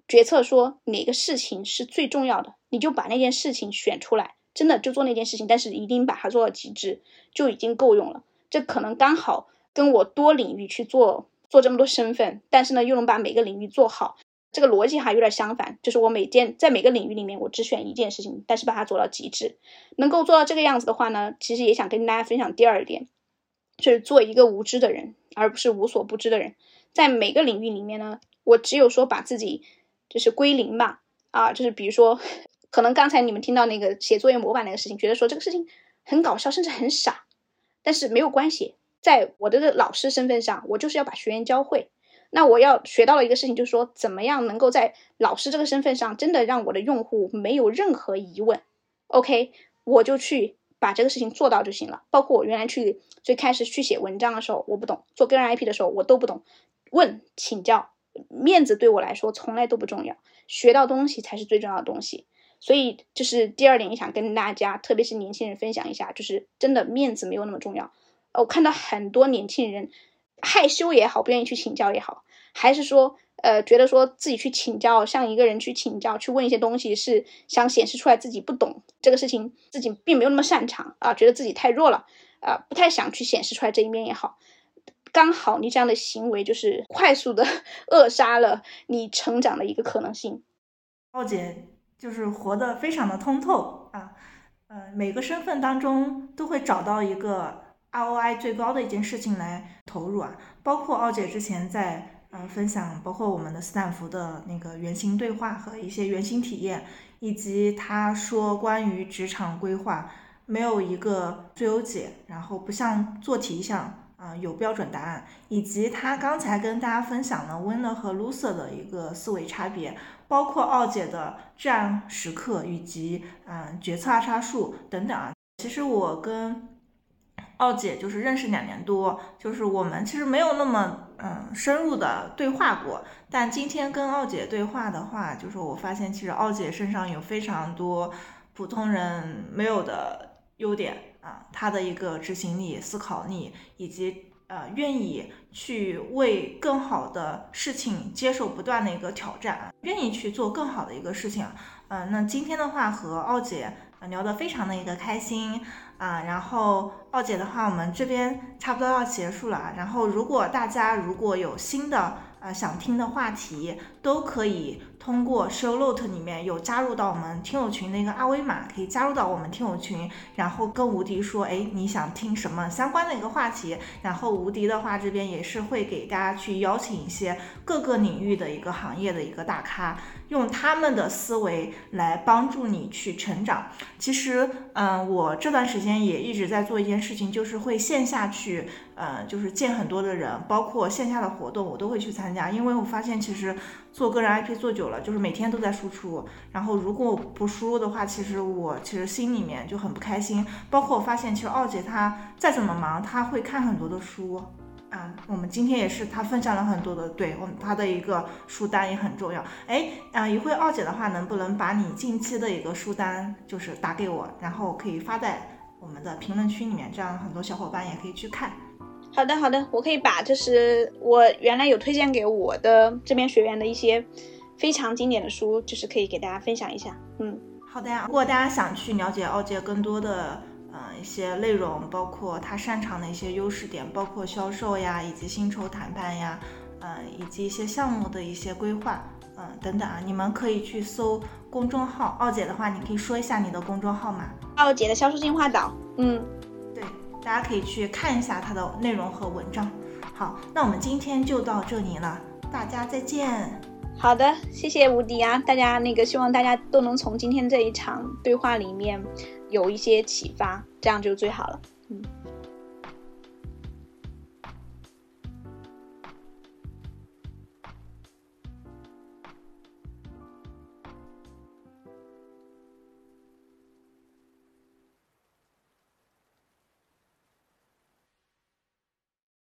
决策，说哪个事情是最重要的，你就把那件事情选出来。真的就做那件事情，但是一定把它做到极致，就已经够用了。这可能刚好跟我多领域去做做这么多身份，但是呢又能把每个领域做好，这个逻辑哈有点相反。就是我每件在每个领域里面，我只选一件事情，但是把它做到极致。能够做到这个样子的话呢，其实也想跟大家分享第二点，就是做一个无知的人，而不是无所不知的人。在每个领域里面呢，我只有说把自己就是归零吧，啊，就是比如说。可能刚才你们听到那个写作业模板那个事情，觉得说这个事情很搞笑，甚至很傻，但是没有关系，在我的老师身份上，我就是要把学员教会。那我要学到了一个事情，就是说怎么样能够在老师这个身份上，真的让我的用户没有任何疑问。OK，我就去把这个事情做到就行了。包括我原来去最开始去写文章的时候，我不懂；做个人 IP 的时候，我都不懂。问请教，面子对我来说从来都不重要，学到东西才是最重要的东西。所以，就是第二点，也想跟大家，特别是年轻人分享一下，就是真的面子没有那么重要。我看到很多年轻人害羞也好，不愿意去请教也好，还是说，呃，觉得说自己去请教，向一个人去请教，去问一些东西，是想显示出来自己不懂这个事情，自己并没有那么擅长啊，觉得自己太弱了啊，不太想去显示出来这一面也好。刚好你这样的行为就是快速的 扼杀了你成长的一个可能性。奥姐就是活得非常的通透啊，呃，每个身份当中都会找到一个 ROI 最高的一件事情来投入啊，包括奥姐之前在呃分享，包括我们的斯坦福的那个原型对话和一些原型体验，以及她说关于职场规划没有一个最优解，然后不像做题一样。啊，有标准答案，以及他刚才跟大家分享了 winner 和 loser 的一个思维差别，包括奥姐的至暗时刻以及嗯决策二叉树等等啊。其实我跟奥姐就是认识两年多，就是我们其实没有那么嗯深入的对话过。但今天跟奥姐对话的话，就是我发现其实奥姐身上有非常多普通人没有的优点。啊，她的一个执行力、思考力，以及呃愿意去为更好的事情接受不断的一个挑战，愿意去做更好的一个事情。嗯，那今天的话和奥姐聊得非常的一个开心啊。然后奥姐的话，我们这边差不多要结束了。然后如果大家如果有新的呃想听的话题，都可以。通过 show note 里面有加入到我们听友群的一个二维码，可以加入到我们听友群，然后跟吴迪说，哎，你想听什么相关的一个话题？然后吴迪的话这边也是会给大家去邀请一些各个领域的一个行业的一个大咖，用他们的思维来帮助你去成长。其实，嗯，我这段时间也一直在做一件事情，就是会线下去，呃，就是见很多的人，包括线下的活动我都会去参加，因为我发现其实。做个人 IP 做久了，就是每天都在输出。然后如果不输入的话，其实我其实心里面就很不开心。包括我发现，其实奥姐她再怎么忙，她会看很多的书啊。我们今天也是，她分享了很多的，对我们她的一个书单也很重要。哎，啊，一会奥姐的话，能不能把你近期的一个书单就是打给我，然后可以发在我们的评论区里面，这样很多小伙伴也可以去看。好的，好的，我可以把就是我原来有推荐给我的这边学员的一些非常经典的书，就是可以给大家分享一下。嗯，好的呀。如果大家想去了解奥杰更多的嗯一些内容，包括他擅长的一些优势点，包括销售呀，以及薪酬谈判呀，嗯，以及一些项目的一些规划，嗯，等等啊，你们可以去搜公众号奥姐的话，你可以说一下你的公众号吗？奥姐的销售进化岛。嗯。大家可以去看一下它的内容和文章。好，那我们今天就到这里了，大家再见。好的，谢谢无敌啊！大家那个希望大家都能从今天这一场对话里面有一些启发，这样就最好了。嗯